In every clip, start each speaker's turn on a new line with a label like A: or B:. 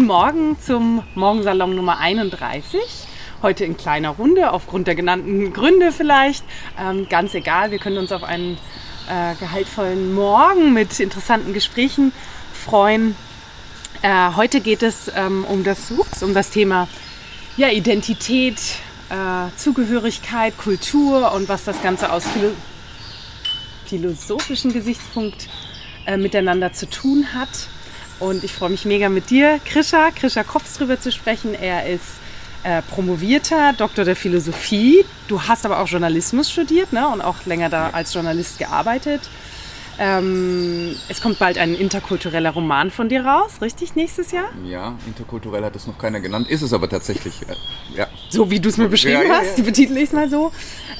A: Guten Morgen zum Morgensalon Nummer 31. Heute in kleiner Runde, aufgrund der genannten Gründe vielleicht. Ähm, ganz egal, wir können uns auf einen äh, gehaltvollen Morgen mit interessanten Gesprächen freuen. Äh, heute geht es ähm, um, das, ups, um das Thema ja, Identität, äh, Zugehörigkeit, Kultur und was das Ganze aus philo philosophischen Gesichtspunkt äh, miteinander zu tun hat. Und ich freue mich mega mit dir, Krisha, Krisha Kops drüber zu sprechen. Er ist äh, promovierter Doktor der Philosophie. Du hast aber auch Journalismus studiert ne? und auch länger da als Journalist gearbeitet. Ähm, es kommt bald ein interkultureller Roman von dir raus, richtig, nächstes Jahr?
B: Ja, interkulturell hat es noch keiner genannt, ist es aber tatsächlich. Äh, ja.
A: So wie du es mir beschrieben ja, ja, hast, die betitel ich es mal so.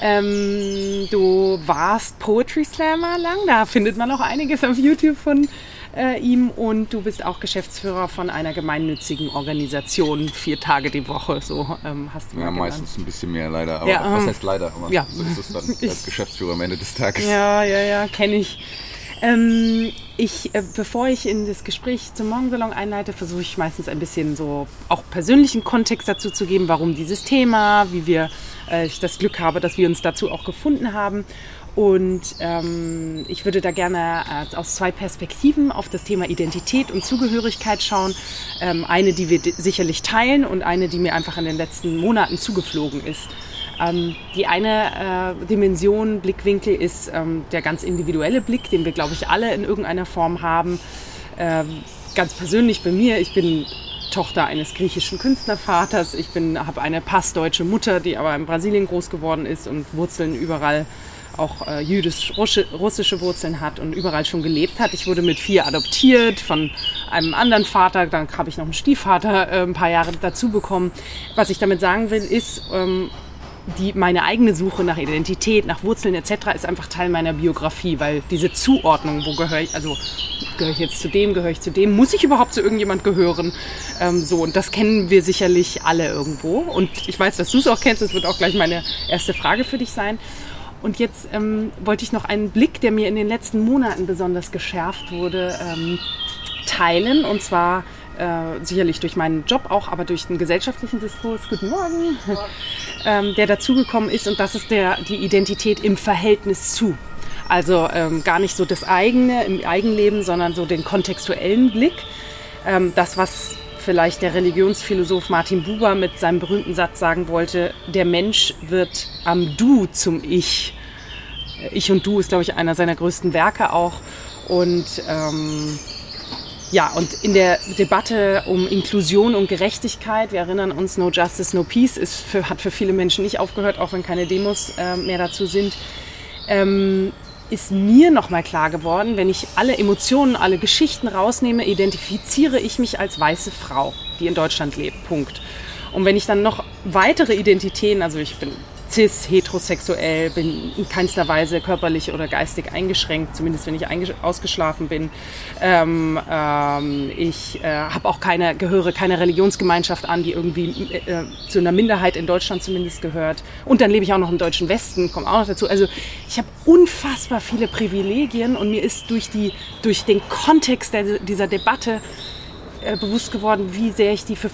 A: Ähm, du warst Poetry Slammer lang, da findet man auch einiges auf YouTube von äh, ihm und du bist auch Geschäftsführer von einer gemeinnützigen Organisation, vier Tage die Woche, so ähm, hast du
B: Ja, meistens ein bisschen mehr leider, aber ja, was ähm, heißt leider, aber ja. so ist es dann als Geschäftsführer am Ende des Tages.
A: Ja, ja, ja, kenne ich. Ähm, ich, äh, bevor ich in das Gespräch zum Morgensalon einleite, versuche ich meistens ein bisschen so auch persönlichen Kontext dazu zu geben, warum dieses Thema, wie wir, äh, ich das Glück habe, dass wir uns dazu auch gefunden haben. Und ähm, ich würde da gerne äh, aus zwei Perspektiven auf das Thema Identität und Zugehörigkeit schauen. Ähm, eine, die wir sicherlich teilen und eine, die mir einfach in den letzten Monaten zugeflogen ist. Ähm, die eine äh, Dimension, Blickwinkel ist ähm, der ganz individuelle Blick, den wir, glaube ich, alle in irgendeiner Form haben. Ähm, ganz persönlich bei mir, ich bin Tochter eines griechischen Künstlervaters. Ich habe eine passdeutsche Mutter, die aber in Brasilien groß geworden ist und Wurzeln überall auch äh, jüdisch-russische Wurzeln hat und überall schon gelebt hat. Ich wurde mit vier adoptiert von einem anderen Vater, dann habe ich noch einen Stiefvater äh, ein paar Jahre dazu bekommen. Was ich damit sagen will, ist, ähm, die, meine eigene Suche nach Identität, nach Wurzeln etc. ist einfach Teil meiner Biografie, weil diese Zuordnung, wo gehöre ich, also gehöre ich jetzt zu dem, gehöre ich zu dem, muss ich überhaupt zu irgendjemand gehören? Ähm, so, und das kennen wir sicherlich alle irgendwo. Und ich weiß, dass du es auch kennst, das wird auch gleich meine erste Frage für dich sein. Und jetzt ähm, wollte ich noch einen Blick, der mir in den letzten Monaten besonders geschärft wurde, ähm, teilen. Und zwar äh, sicherlich durch meinen Job auch, aber durch den gesellschaftlichen Diskurs. Guten Morgen. ähm, der dazugekommen ist. Und das ist der, die Identität im Verhältnis zu. Also ähm, gar nicht so das eigene im Eigenleben, sondern so den kontextuellen Blick. Ähm, das, was vielleicht der Religionsphilosoph Martin Buber mit seinem berühmten Satz sagen wollte, der Mensch wird am Du zum Ich. Ich und Du ist, glaube ich, einer seiner größten Werke auch. Und ähm, ja, und in der Debatte um Inklusion und Gerechtigkeit, wir erinnern uns, No Justice, No Peace ist für, hat für viele Menschen nicht aufgehört, auch wenn keine Demos äh, mehr dazu sind. Ähm, ist mir nochmal klar geworden, wenn ich alle Emotionen, alle Geschichten rausnehme, identifiziere ich mich als weiße Frau, die in Deutschland lebt. Punkt. Und wenn ich dann noch weitere Identitäten, also ich bin cis, heterosexuell, bin in keinster Weise körperlich oder geistig eingeschränkt, zumindest wenn ich ausgeschlafen bin. Ähm, ähm, ich äh, habe auch keine, gehöre keiner Religionsgemeinschaft an, die irgendwie äh, zu einer Minderheit in Deutschland zumindest gehört. Und dann lebe ich auch noch im deutschen Westen, kommt auch noch dazu. Also ich habe unfassbar viele Privilegien und mir ist durch, die, durch den Kontext der, dieser Debatte äh, bewusst geworden, wie sehr ich die für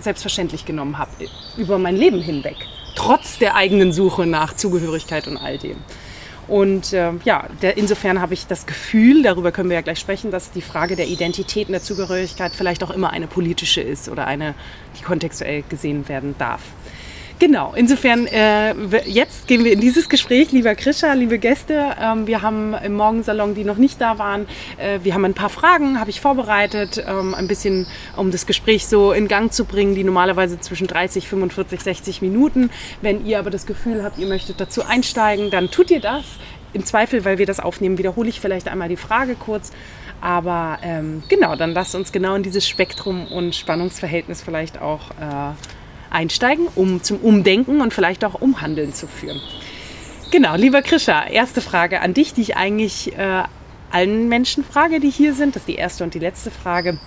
A: selbstverständlich genommen habe, über mein Leben hinweg trotz der eigenen Suche nach Zugehörigkeit und all dem. Und äh, ja, der, insofern habe ich das Gefühl, darüber können wir ja gleich sprechen, dass die Frage der Identität und der Zugehörigkeit vielleicht auch immer eine politische ist oder eine, die kontextuell gesehen werden darf. Genau, insofern, äh, jetzt gehen wir in dieses Gespräch, lieber Krischer, liebe Gäste. Ähm, wir haben im Morgensalon, die noch nicht da waren, äh, wir haben ein paar Fragen, habe ich vorbereitet, ähm, ein bisschen, um das Gespräch so in Gang zu bringen, die normalerweise zwischen 30, 45, 60 Minuten. Wenn ihr aber das Gefühl habt, ihr möchtet dazu einsteigen, dann tut ihr das. Im Zweifel, weil wir das aufnehmen, wiederhole ich vielleicht einmal die Frage kurz. Aber ähm, genau, dann lasst uns genau in dieses Spektrum und Spannungsverhältnis vielleicht auch äh, einsteigen, um zum Umdenken und vielleicht auch Umhandeln zu führen. Genau, lieber Krisha, erste Frage an dich, die ich eigentlich äh, allen Menschen frage, die hier sind. Das ist die erste und die letzte Frage.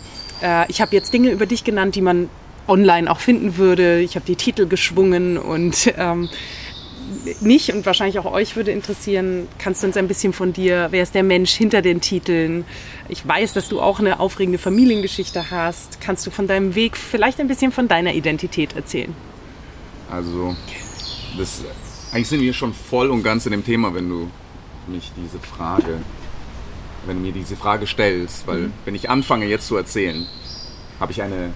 A: Äh, ich habe jetzt Dinge über dich genannt, die man online auch finden würde. Ich habe die Titel geschwungen und ähm, mich und wahrscheinlich auch euch würde interessieren, kannst du uns ein bisschen von dir, wer ist der Mensch hinter den Titeln? Ich weiß, dass du auch eine aufregende Familiengeschichte hast. Kannst du von deinem Weg vielleicht ein bisschen von deiner Identität erzählen?
C: Also, das, eigentlich sind wir schon voll und ganz in dem Thema, wenn du mich diese Frage, wenn du mir diese Frage stellst, weil mhm. wenn ich anfange jetzt zu erzählen, habe ich eine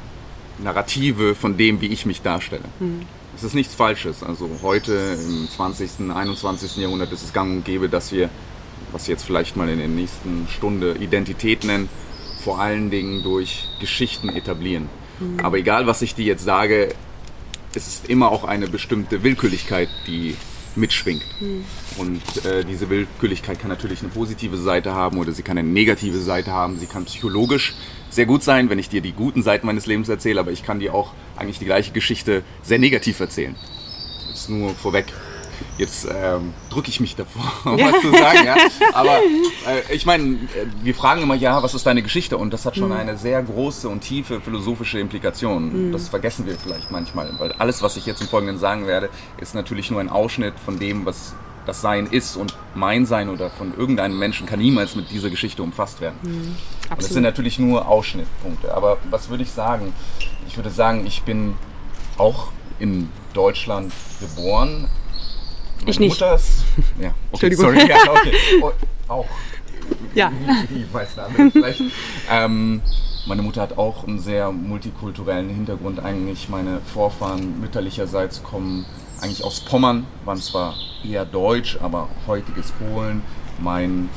C: Narrative von dem, wie ich mich darstelle. Mhm. Es ist nichts Falsches. Also heute im 20., 21. Jahrhundert ist es gang und gäbe, dass wir, was jetzt vielleicht mal in der nächsten Stunde Identität nennen, vor allen Dingen durch Geschichten etablieren. Mhm. Aber egal, was ich dir jetzt sage, es ist immer auch eine bestimmte Willkürlichkeit, die mitschwingt. Mhm. Und äh, diese Willkürlichkeit kann natürlich eine positive Seite haben oder sie kann eine negative Seite haben. Sie kann psychologisch sehr gut sein, wenn ich dir die guten Seiten meines Lebens erzähle, aber ich kann dir auch eigentlich die gleiche Geschichte sehr negativ erzählen. Jetzt nur vorweg. Jetzt ähm, drücke ich mich davor, was zu sagen. Ja? Aber äh, ich meine, wir fragen immer, ja, was ist deine Geschichte? Und das hat schon mhm. eine sehr große und tiefe philosophische Implikation. Mhm. Das vergessen wir vielleicht manchmal, weil alles, was ich jetzt im Folgenden sagen werde, ist natürlich nur ein Ausschnitt von dem, was das Sein ist und mein Sein oder von irgendeinem Menschen kann niemals mit dieser Geschichte umfasst werden. Mhm, und das sind natürlich nur Ausschnittpunkte. Aber was würde ich sagen? Ich würde sagen, ich bin auch in Deutschland geboren.
A: Meine ich nicht.
C: Mutter ist, ja, okay, sorry, ja, okay. Oh, auch.
A: Ja.
C: Wie, wie weiß der andere vielleicht. ähm, meine Mutter hat auch einen sehr multikulturellen Hintergrund eigentlich. Meine Vorfahren mütterlicherseits kommen eigentlich aus Pommern, waren zwar eher deutsch, aber heutiges Polen. Mein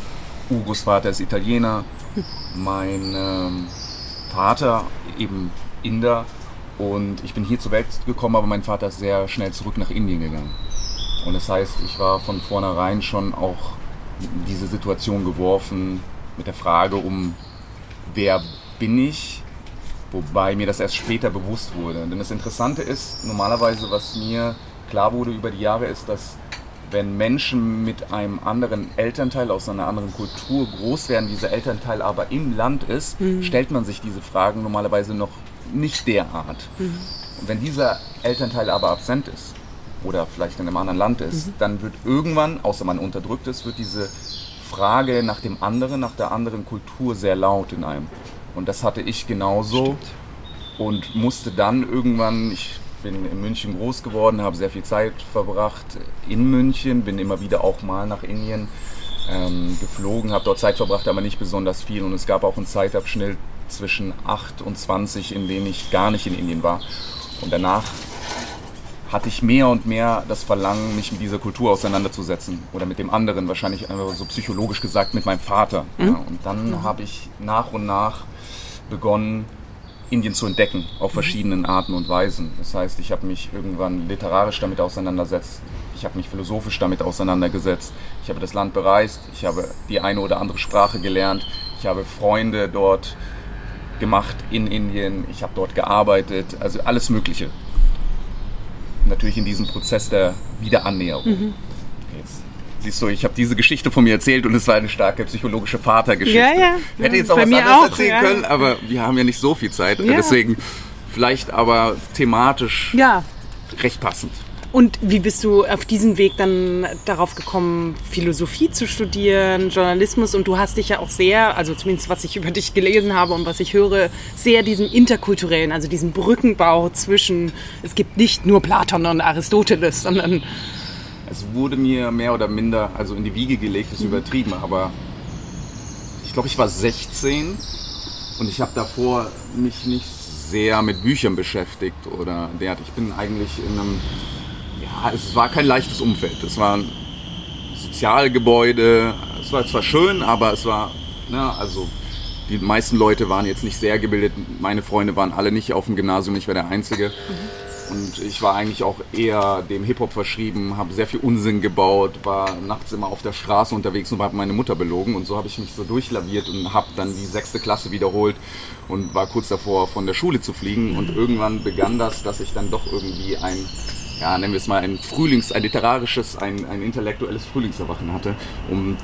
C: Urgroßvater ist Italiener, mein ähm, Vater eben Inder und ich bin hier zur Welt gekommen, aber mein Vater ist sehr schnell zurück nach Indien gegangen. Und das heißt, ich war von vornherein schon auch in diese Situation geworfen mit der Frage um, wer bin ich, wobei mir das erst später bewusst wurde. Denn das Interessante ist, normalerweise, was mir klar wurde über die Jahre, ist, dass wenn Menschen mit einem anderen Elternteil aus einer anderen Kultur groß werden, dieser Elternteil aber im Land ist, mhm. stellt man sich diese Fragen normalerweise noch nicht derart. Mhm. Und wenn dieser Elternteil aber absent ist oder vielleicht in einem anderen Land ist, mhm. dann wird irgendwann, außer man unterdrückt ist, wird diese Frage nach dem anderen, nach der anderen Kultur sehr laut in einem. Und das hatte ich genauso Stimmt. und musste dann irgendwann, ich bin in München groß geworden, habe sehr viel Zeit verbracht in München, bin immer wieder auch mal nach Indien ähm, geflogen, habe dort Zeit verbracht, aber nicht besonders viel. Und es gab auch einen Zeitabschnitt zwischen 8 und 20, in dem ich gar nicht in Indien war. Und danach hatte ich mehr und mehr das Verlangen, mich mit dieser Kultur auseinanderzusetzen oder mit dem anderen, wahrscheinlich einfach so psychologisch gesagt mit meinem Vater. Mhm. Ja, und dann mhm. habe ich nach und nach begonnen, Indien zu entdecken, auf verschiedenen Arten und Weisen. Das heißt, ich habe mich irgendwann literarisch damit auseinandergesetzt, ich habe mich philosophisch damit auseinandergesetzt, ich habe das Land bereist, ich habe die eine oder andere Sprache gelernt, ich habe Freunde dort gemacht in Indien, ich habe dort gearbeitet, also alles Mögliche. Natürlich in diesem Prozess der Wiederannäherung. Mhm. Jetzt siehst du, ich habe diese Geschichte von mir erzählt und es war eine starke psychologische Vatergeschichte. Ja, ja. Hätte jetzt auch Bei was anderes auch, erzählen ja. können, aber wir haben ja nicht so viel Zeit. Ja. Deswegen vielleicht aber thematisch ja. recht passend.
A: Und wie bist du auf diesen Weg dann darauf gekommen, Philosophie zu studieren, Journalismus? Und du hast dich ja auch sehr, also zumindest was ich über dich gelesen habe und was ich höre, sehr diesen interkulturellen, also diesen Brückenbau zwischen, es gibt nicht nur Platon und Aristoteles, sondern
C: es wurde mir mehr oder minder also in die Wiege gelegt, ist mhm. übertrieben, aber ich glaube, ich war 16 und ich habe davor mich nicht sehr mit Büchern beschäftigt oder derart. Ich bin eigentlich in einem, es war kein leichtes Umfeld. Es war ein Sozialgebäude, es war zwar schön, aber es war, na, ne, also die meisten Leute waren jetzt nicht sehr gebildet. Meine Freunde waren alle nicht auf dem Gymnasium, ich war der Einzige. Und ich war eigentlich auch eher dem Hip-Hop verschrieben, habe sehr viel Unsinn gebaut, war nachts immer auf der Straße unterwegs und habe meine Mutter belogen. Und so habe ich mich so durchlaviert und habe dann die sechste Klasse wiederholt und war kurz davor, von der Schule zu fliegen. Und irgendwann begann das, dass ich dann doch irgendwie ein, ja, nennen wir es mal ein Frühlings-, ein literarisches, ein, ein intellektuelles Frühlingserwachen hatte. Und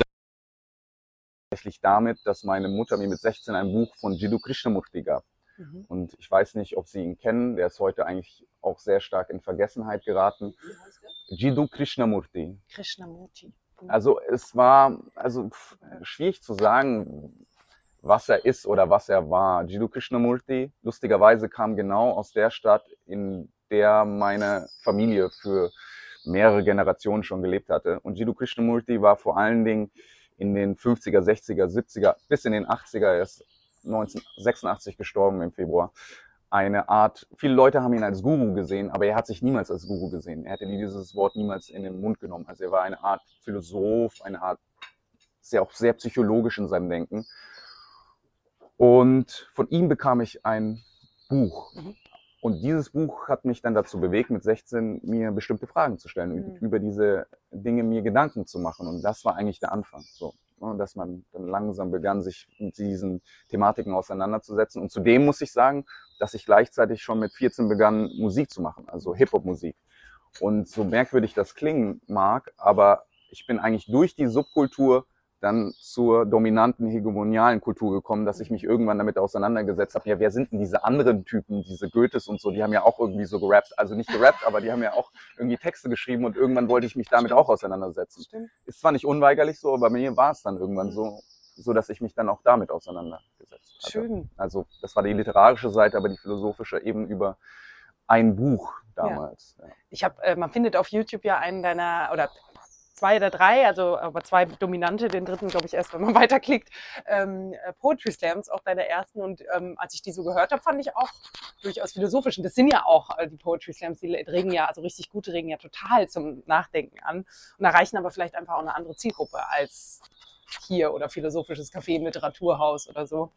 C: tatsächlich damit, dass meine Mutter mir mit 16 ein Buch von Jiddu Krishnamurti gab. Mhm. Und ich weiß nicht, ob Sie ihn kennen. Der ist heute eigentlich auch sehr stark in Vergessenheit geraten. Jiddu Krishnamurti.
A: Krishnamurti.
C: Mhm. Also es war also schwierig zu sagen, was er ist oder was er war. Jiddu Krishnamurti, lustigerweise kam genau aus der Stadt, in der meine Familie für mehrere Generationen schon gelebt hatte. Und Jiddu Krishnamurti war vor allen Dingen in den 50er, 60er, 70er bis in den 80er, er ist 1986 gestorben im Februar, eine Art, viele Leute haben ihn als Guru gesehen, aber er hat sich niemals als Guru gesehen. Er hätte dieses Wort niemals in den Mund genommen. Also er war eine Art Philosoph, eine Art, sehr auch sehr psychologisch in seinem Denken. Und von ihm bekam ich ein Buch. Mhm. Und dieses Buch hat mich dann dazu bewegt, mit 16 mir bestimmte Fragen zu stellen und mhm. über diese Dinge mir Gedanken zu machen. Und das war eigentlich der Anfang. So, ne, dass man dann langsam begann, sich mit diesen Thematiken auseinanderzusetzen. Und zudem muss ich sagen, dass ich gleichzeitig schon mit 14 begann, Musik zu machen, also Hip-Hop-Musik. Und so merkwürdig das klingen mag, aber ich bin eigentlich durch die Subkultur dann zur dominanten hegemonialen Kultur gekommen, dass ich mich irgendwann damit auseinandergesetzt habe, ja, wer sind denn diese anderen Typen, diese Goethes und so, die haben ja auch irgendwie so gerappt, also nicht gerappt, aber die haben ja auch irgendwie Texte geschrieben und irgendwann wollte ich mich damit Stimmt. auch auseinandersetzen. Stimmt. Ist zwar nicht unweigerlich so, aber bei mir war es dann irgendwann so, so dass ich mich dann auch damit auseinandergesetzt habe.
A: Schön.
C: Also das war die literarische Seite, aber die philosophische eben über ein Buch damals.
A: Ja. Ich habe, äh, man findet auf YouTube ja einen deiner oder zwei oder drei, also aber zwei dominante, den dritten glaube ich erst, wenn man weiterklickt, ähm, äh, Poetry Slams, auch deine ersten. Und ähm, als ich die so gehört habe, fand ich auch durchaus philosophisch. Und das sind ja auch äh, die Poetry Slams, die regen ja, also richtig gute regen ja total zum Nachdenken an und erreichen aber vielleicht einfach auch eine andere Zielgruppe als hier oder philosophisches Café Literaturhaus oder so.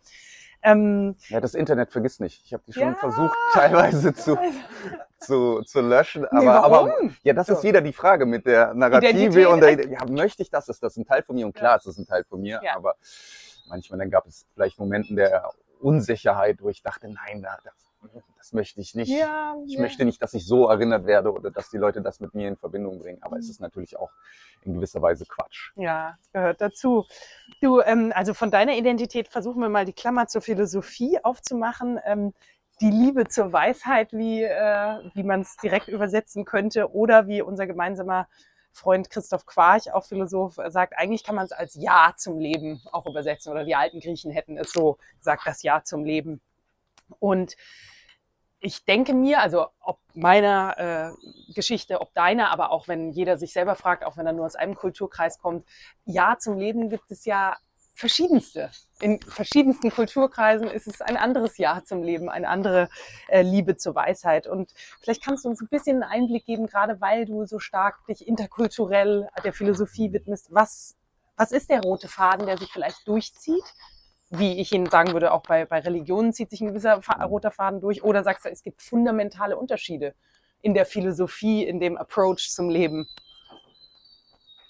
C: Ähm, ja, das Internet vergisst nicht. Ich habe die schon ja. versucht, teilweise zu, zu, zu löschen. Aber, nee, aber ja, das so. ist wieder die Frage mit der Narrative und der, ja, möchte ich das? Ist das ein Teil von mir? Und klar, ja. es ist ein Teil von mir, ja. aber manchmal dann gab es vielleicht Momenten der Unsicherheit, wo ich dachte, nein, das, das möchte ich nicht. Ja, ich ja. möchte nicht, dass ich so erinnert werde oder dass die Leute das mit mir in Verbindung bringen. Aber mhm. es ist natürlich auch in gewisser Weise Quatsch.
A: Ja, gehört dazu. Du, ähm, also von deiner Identität versuchen wir mal die Klammer zur Philosophie aufzumachen. Ähm, die Liebe zur Weisheit, wie, äh, wie man es direkt übersetzen könnte, oder wie unser gemeinsamer Freund Christoph Quarch, auch Philosoph, sagt, eigentlich kann man es als Ja zum Leben auch übersetzen. Oder die alten Griechen hätten es so gesagt, das Ja zum Leben. Und ich denke mir, also ob meiner äh, Geschichte, ob deiner, aber auch wenn jeder sich selber fragt, auch wenn er nur aus einem Kulturkreis kommt, ja zum Leben gibt es ja verschiedenste. In verschiedensten Kulturkreisen ist es ein anderes Ja zum Leben, eine andere äh, Liebe zur Weisheit. Und vielleicht kannst du uns ein bisschen einen Einblick geben, gerade weil du so stark dich interkulturell der Philosophie widmest. Was, was ist der rote Faden, der sich vielleicht durchzieht? Wie ich Ihnen sagen würde, auch bei, bei Religionen zieht sich ein gewisser roter Faden durch? Oder sagst du, es gibt fundamentale Unterschiede in der Philosophie, in dem Approach zum Leben?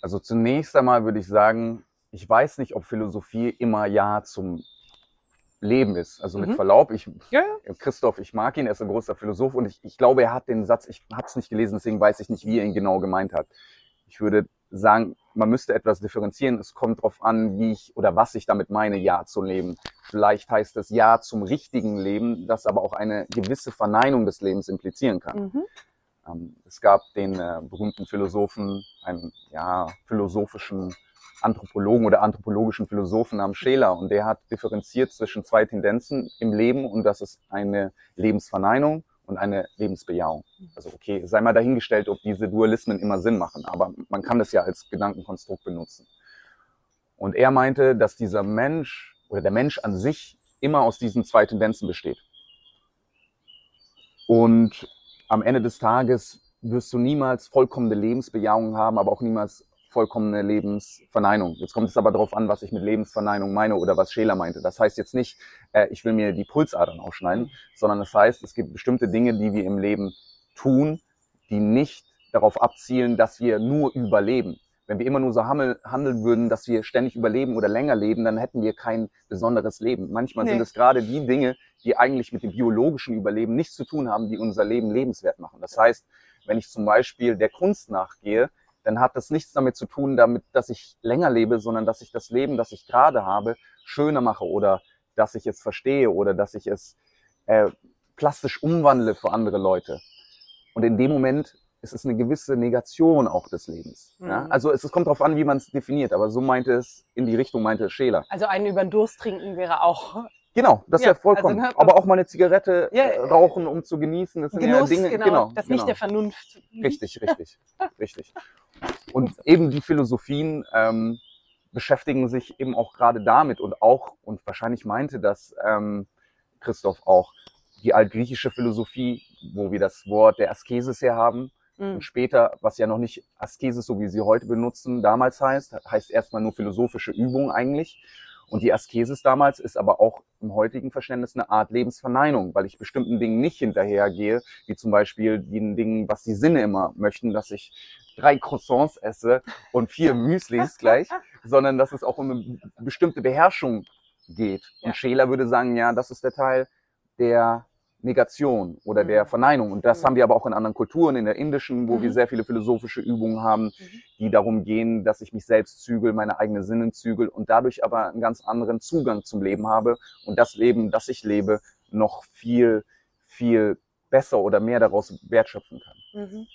C: Also zunächst einmal würde ich sagen, ich weiß nicht, ob Philosophie immer Ja zum Leben ist. Also mit mhm. Verlaub, ich, ja, ja. Christoph, ich mag ihn, er ist ein großer Philosoph und ich, ich glaube, er hat den Satz, ich habe es nicht gelesen, deswegen weiß ich nicht, wie er ihn genau gemeint hat. Ich würde sagen, man müsste etwas differenzieren. Es kommt darauf an, wie ich oder was ich damit meine, Ja zu leben. Vielleicht heißt es Ja zum richtigen Leben, das aber auch eine gewisse Verneinung des Lebens implizieren kann. Mhm. Ähm, es gab den äh, berühmten Philosophen, einen ja, philosophischen Anthropologen oder anthropologischen Philosophen namens Scheler und der hat differenziert zwischen zwei Tendenzen im Leben und das ist eine Lebensverneinung und eine Lebensbejahung. Also okay, sei mal dahingestellt, ob diese Dualismen immer Sinn machen, aber man kann das ja als Gedankenkonstrukt benutzen. Und er meinte, dass dieser Mensch oder der Mensch an sich immer aus diesen zwei Tendenzen besteht. Und am Ende des Tages wirst du niemals vollkommene Lebensbejahung haben, aber auch niemals vollkommene Lebensverneinung. Jetzt kommt es aber darauf an, was ich mit Lebensverneinung meine oder was Scheler meinte. Das heißt jetzt nicht, äh, ich will mir die Pulsadern aufschneiden, sondern das heißt, es gibt bestimmte Dinge, die wir im Leben tun, die nicht darauf abzielen, dass wir nur überleben. Wenn wir immer nur so handeln würden, dass wir ständig überleben oder länger leben, dann hätten wir kein besonderes Leben. Manchmal nee. sind es gerade die Dinge, die eigentlich mit dem biologischen Überleben nichts zu tun haben, die unser Leben lebenswert machen. Das heißt, wenn ich zum Beispiel der Kunst nachgehe, dann hat das nichts damit zu tun, damit, dass ich länger lebe, sondern dass ich das Leben, das ich gerade habe, schöner mache oder dass ich es verstehe oder dass ich es äh, plastisch umwandle für andere Leute. Und in dem Moment ist es eine gewisse Negation auch des Lebens. Mhm. Ja? Also es, es kommt darauf an, wie man es definiert, aber so meinte es, in die Richtung meinte es Scheler.
A: Also einen über den Durst trinken wäre auch
C: Genau, das ja, ist ja vollkommen. Also, Aber auch mal eine Zigarette ja, äh, rauchen, um zu genießen. Das sind
A: Genuss,
C: ja Dinge,
A: genau, genau das genau. nicht der Vernunft.
C: Richtig, richtig, richtig. Und eben die Philosophien ähm, beschäftigen sich eben auch gerade damit und auch, und wahrscheinlich meinte das ähm, Christoph auch, die altgriechische Philosophie, wo wir das Wort der Askesis her haben. Mhm. Und später, was ja noch nicht Askesis, so wie sie heute benutzen, damals heißt, heißt erstmal nur philosophische Übung eigentlich. Und die Askesis damals ist aber auch im heutigen Verständnis eine Art Lebensverneinung, weil ich bestimmten Dingen nicht hinterhergehe, wie zum Beispiel den Dingen, was die Sinne immer möchten, dass ich drei Croissants esse und vier Müslis gleich, sondern dass es auch um eine bestimmte Beherrschung geht. Und ja. Scheler würde sagen, ja, das ist der Teil, der Negation oder der mhm. Verneinung. Und das mhm. haben wir aber auch in anderen Kulturen, in der indischen, wo mhm. wir sehr viele philosophische Übungen haben, mhm. die darum gehen, dass ich mich selbst zügel, meine eigenen Sinnen zügel und dadurch aber einen ganz anderen Zugang zum Leben habe und das Leben, das ich lebe, noch viel, viel besser oder mehr daraus wertschöpfen kann. Mhm.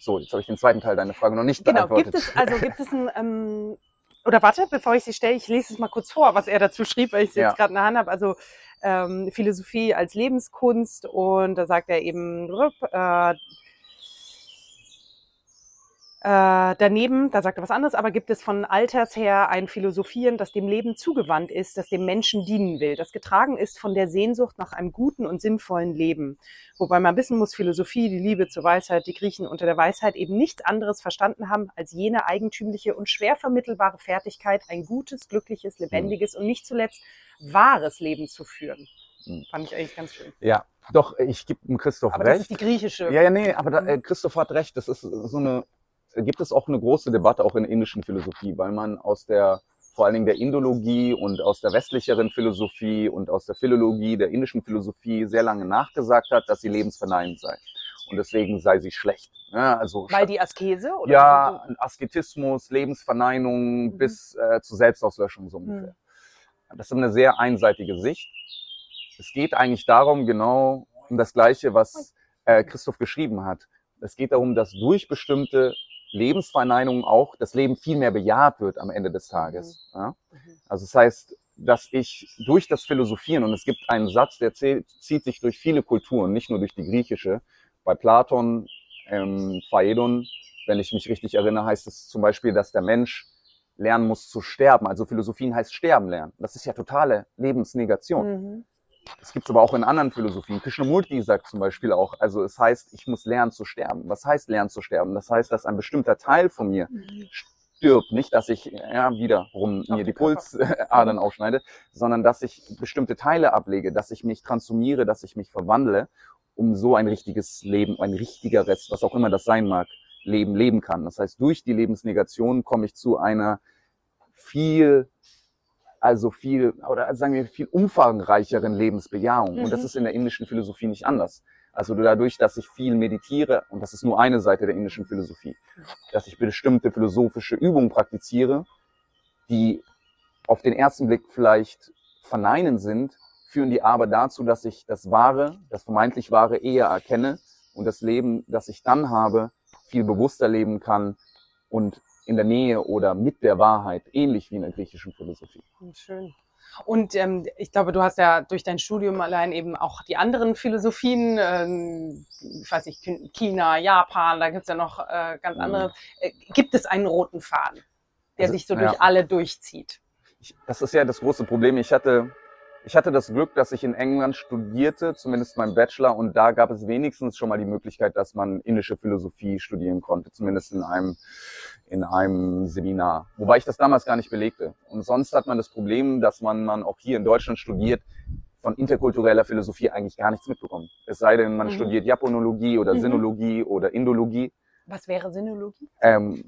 C: So, jetzt habe ich den zweiten Teil deiner Frage noch nicht genau. beantwortet.
A: Gibt es, also gibt es ein, ähm, oder warte, bevor ich sie stelle, ich lese es mal kurz vor, was er dazu schrieb, weil ich es ja. jetzt gerade in der Hand habe. Also ähm, Philosophie als Lebenskunst und da sagt er eben, äh, äh, daneben, da sagt er was anderes, aber gibt es von Alters her ein Philosophieren, das dem Leben zugewandt ist, das dem Menschen dienen will, das getragen ist von der Sehnsucht nach einem guten und sinnvollen Leben. Wobei man wissen muss, Philosophie, die Liebe zur Weisheit, die Griechen unter der Weisheit eben nichts anderes verstanden haben als jene eigentümliche und schwer vermittelbare Fertigkeit, ein gutes, glückliches, lebendiges mhm. und nicht zuletzt wahres Leben zu führen. Mhm. Fand ich eigentlich ganz schön.
C: Ja, doch, ich gebe dem Christoph
A: aber
C: recht.
A: Das ist die griechische.
C: Ja, ja, nee, aber da, äh, Christoph hat recht. Das ist so eine gibt es auch eine große Debatte auch in der indischen Philosophie, weil man aus der vor allen Dingen der Indologie und aus der westlicheren Philosophie und aus der Philologie der indischen Philosophie sehr lange nachgesagt hat, dass sie lebensverneinend sei. Und deswegen sei sie schlecht. Ja, also
A: Weil die Askese? Oder
C: ja, Asketismus, Lebensverneinung mhm. bis äh, zur Selbstauslöschung so ungefähr. Mhm. Das ist eine sehr einseitige Sicht. Es geht eigentlich darum, genau um das Gleiche, was äh, Christoph geschrieben hat. Es geht darum, dass durch bestimmte Lebensverneinung auch das Leben viel mehr bejaht wird am Ende des Tages. Mhm. Ja? Mhm. Also das heißt, dass ich durch das Philosophieren, und es gibt einen Satz, der zieht sich durch viele Kulturen, nicht nur durch die griechische, bei Platon, ähm, Phaedon, wenn ich mich richtig erinnere, heißt es zum Beispiel, dass der Mensch lernen muss zu sterben. Also Philosophien heißt sterben lernen. Das ist ja totale Lebensnegation. Mhm. Das gibt es aber auch in anderen Philosophien. Krishnamurti sagt zum Beispiel auch, also es heißt, ich muss lernen zu sterben. Was heißt lernen zu sterben? Das heißt, dass ein bestimmter Teil von mir mhm. stirbt. Nicht, dass ich ja, wiederum mir die Pulsadern aufschneide, sondern dass ich bestimmte Teile ablege, dass ich mich transformiere, dass ich mich verwandle, um so ein richtiges Leben, ein richtiger Rest, was auch immer das sein mag, Leben leben kann. Das heißt, durch die Lebensnegation komme ich zu einer viel also viel, oder sagen wir, viel umfangreicheren Lebensbejahung. Mhm. Und das mhm. ist in der indischen Philosophie nicht anders. Also dadurch, dass ich viel meditiere, und das ist nur eine Seite der indischen Philosophie, dass ich bestimmte philosophische Übungen praktiziere, die auf den ersten Blick vielleicht verneinen sind, führen die aber dazu, dass ich das Wahre, das vermeintlich Wahre eher erkenne und das Leben, das ich dann habe, viel bewusster leben kann und in der Nähe oder mit der Wahrheit, ähnlich wie in der griechischen Philosophie.
A: Hm, schön. Und ähm, ich glaube, du hast ja durch dein Studium allein eben auch die anderen Philosophien, ähm, ich weiß nicht, China, Japan, da gibt's ja noch äh, ganz andere. Äh, gibt es einen roten Faden, der also, sich so durch ja. alle durchzieht?
C: Ich, das ist ja das große Problem. Ich hatte ich hatte das Glück, dass ich in England studierte, zumindest mein Bachelor, und da gab es wenigstens schon mal die Möglichkeit, dass man indische Philosophie studieren konnte, zumindest in einem, in einem Seminar. Wobei ich das damals gar nicht belegte. Und sonst hat man das Problem, dass man, man auch hier in Deutschland studiert, von interkultureller Philosophie eigentlich gar nichts mitbekommt. Es sei denn, man mhm. studiert Japanologie oder mhm. Sinologie oder Indologie.
A: Was wäre Sinologie?
C: Ähm,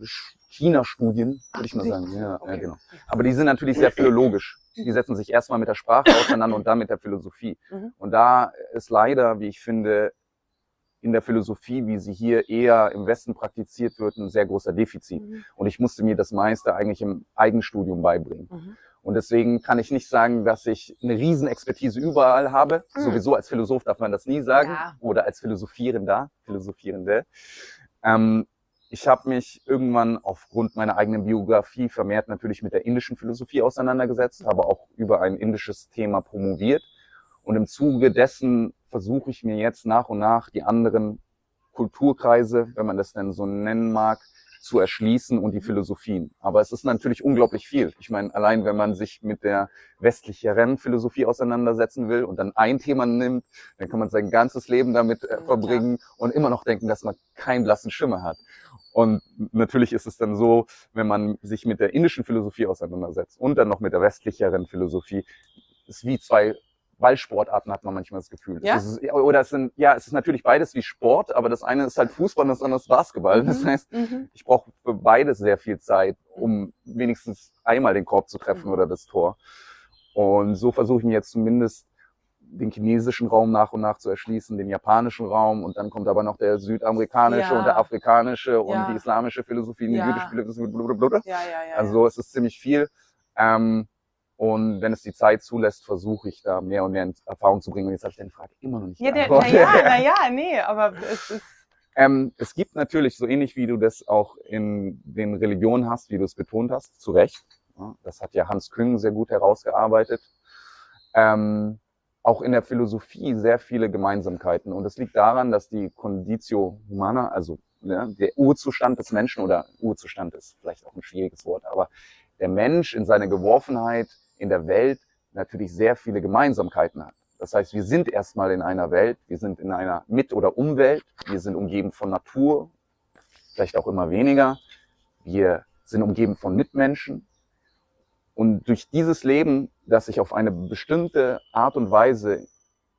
C: China-Studien, würde ich mal sagen. Ja, okay. ja, genau. Aber die sind natürlich sehr philologisch. Die setzen sich erstmal mit der Sprache auseinander und dann mit der Philosophie. Mhm. Und da ist leider, wie ich finde, in der Philosophie, wie sie hier eher im Westen praktiziert wird, ein sehr großer Defizit. Mhm. Und ich musste mir das meiste eigentlich im Eigenstudium beibringen. Mhm. Und deswegen kann ich nicht sagen, dass ich eine Riesenexpertise überall habe. Mhm. Sowieso als Philosoph darf man das nie sagen. Ja. Oder als Philosophierender, Philosophierende. Ähm, ich habe mich irgendwann aufgrund meiner eigenen Biografie vermehrt natürlich mit der indischen Philosophie auseinandergesetzt, habe auch über ein indisches Thema promoviert. Und im Zuge dessen versuche ich mir jetzt nach und nach die anderen Kulturkreise, wenn man das denn so nennen mag, zu erschließen und die Philosophien. Aber es ist natürlich unglaublich viel. Ich meine, allein wenn man sich mit der westlicheren Philosophie auseinandersetzen will und dann ein Thema nimmt, dann kann man sein ganzes Leben damit äh, verbringen und immer noch denken, dass man keinen blassen Schimmer hat. Und natürlich ist es dann so, wenn man sich mit der indischen Philosophie auseinandersetzt und dann noch mit der westlicheren Philosophie, ist wie zwei Ballsportarten hat man manchmal das Gefühl. Ja? Ist, oder es sind, ja, es ist natürlich beides wie Sport, aber das eine ist halt Fußball und das andere ist Basketball. Mhm. Das heißt, mhm. ich brauche für beides sehr viel Zeit, um wenigstens einmal den Korb zu treffen mhm. oder das Tor. Und so versuche ich mir jetzt zumindest den chinesischen Raum nach und nach zu erschließen, den japanischen Raum und dann kommt aber noch der südamerikanische ja. und der afrikanische und ja. die islamische Philosophie, die jüdische Philosophie, blablabla. Ja, ja, ja, also es ist ziemlich viel. Ähm, und wenn es die Zeit zulässt, versuche ich da mehr und mehr in Erfahrung zu bringen. Und jetzt habe ich deine Frage immer noch nicht
A: ja, beantwortet. Naja, naja, nee, aber es ist...
C: Ähm, es gibt natürlich, so ähnlich wie du das auch in den Religionen hast, wie du es betont hast, zu Recht. Ja, das hat ja Hans Küng sehr gut herausgearbeitet. Ähm, auch in der Philosophie sehr viele Gemeinsamkeiten. Und das liegt daran, dass die Conditio Humana, also ja, der Urzustand des Menschen oder Urzustand ist vielleicht auch ein schwieriges Wort, aber der Mensch in seiner Geworfenheit in der Welt natürlich sehr viele Gemeinsamkeiten hat. Das heißt, wir sind erstmal in einer Welt, wir sind in einer Mit- oder Umwelt, wir sind umgeben von Natur, vielleicht auch immer weniger, wir sind umgeben von Mitmenschen. Und durch dieses Leben, das sich auf eine bestimmte Art und Weise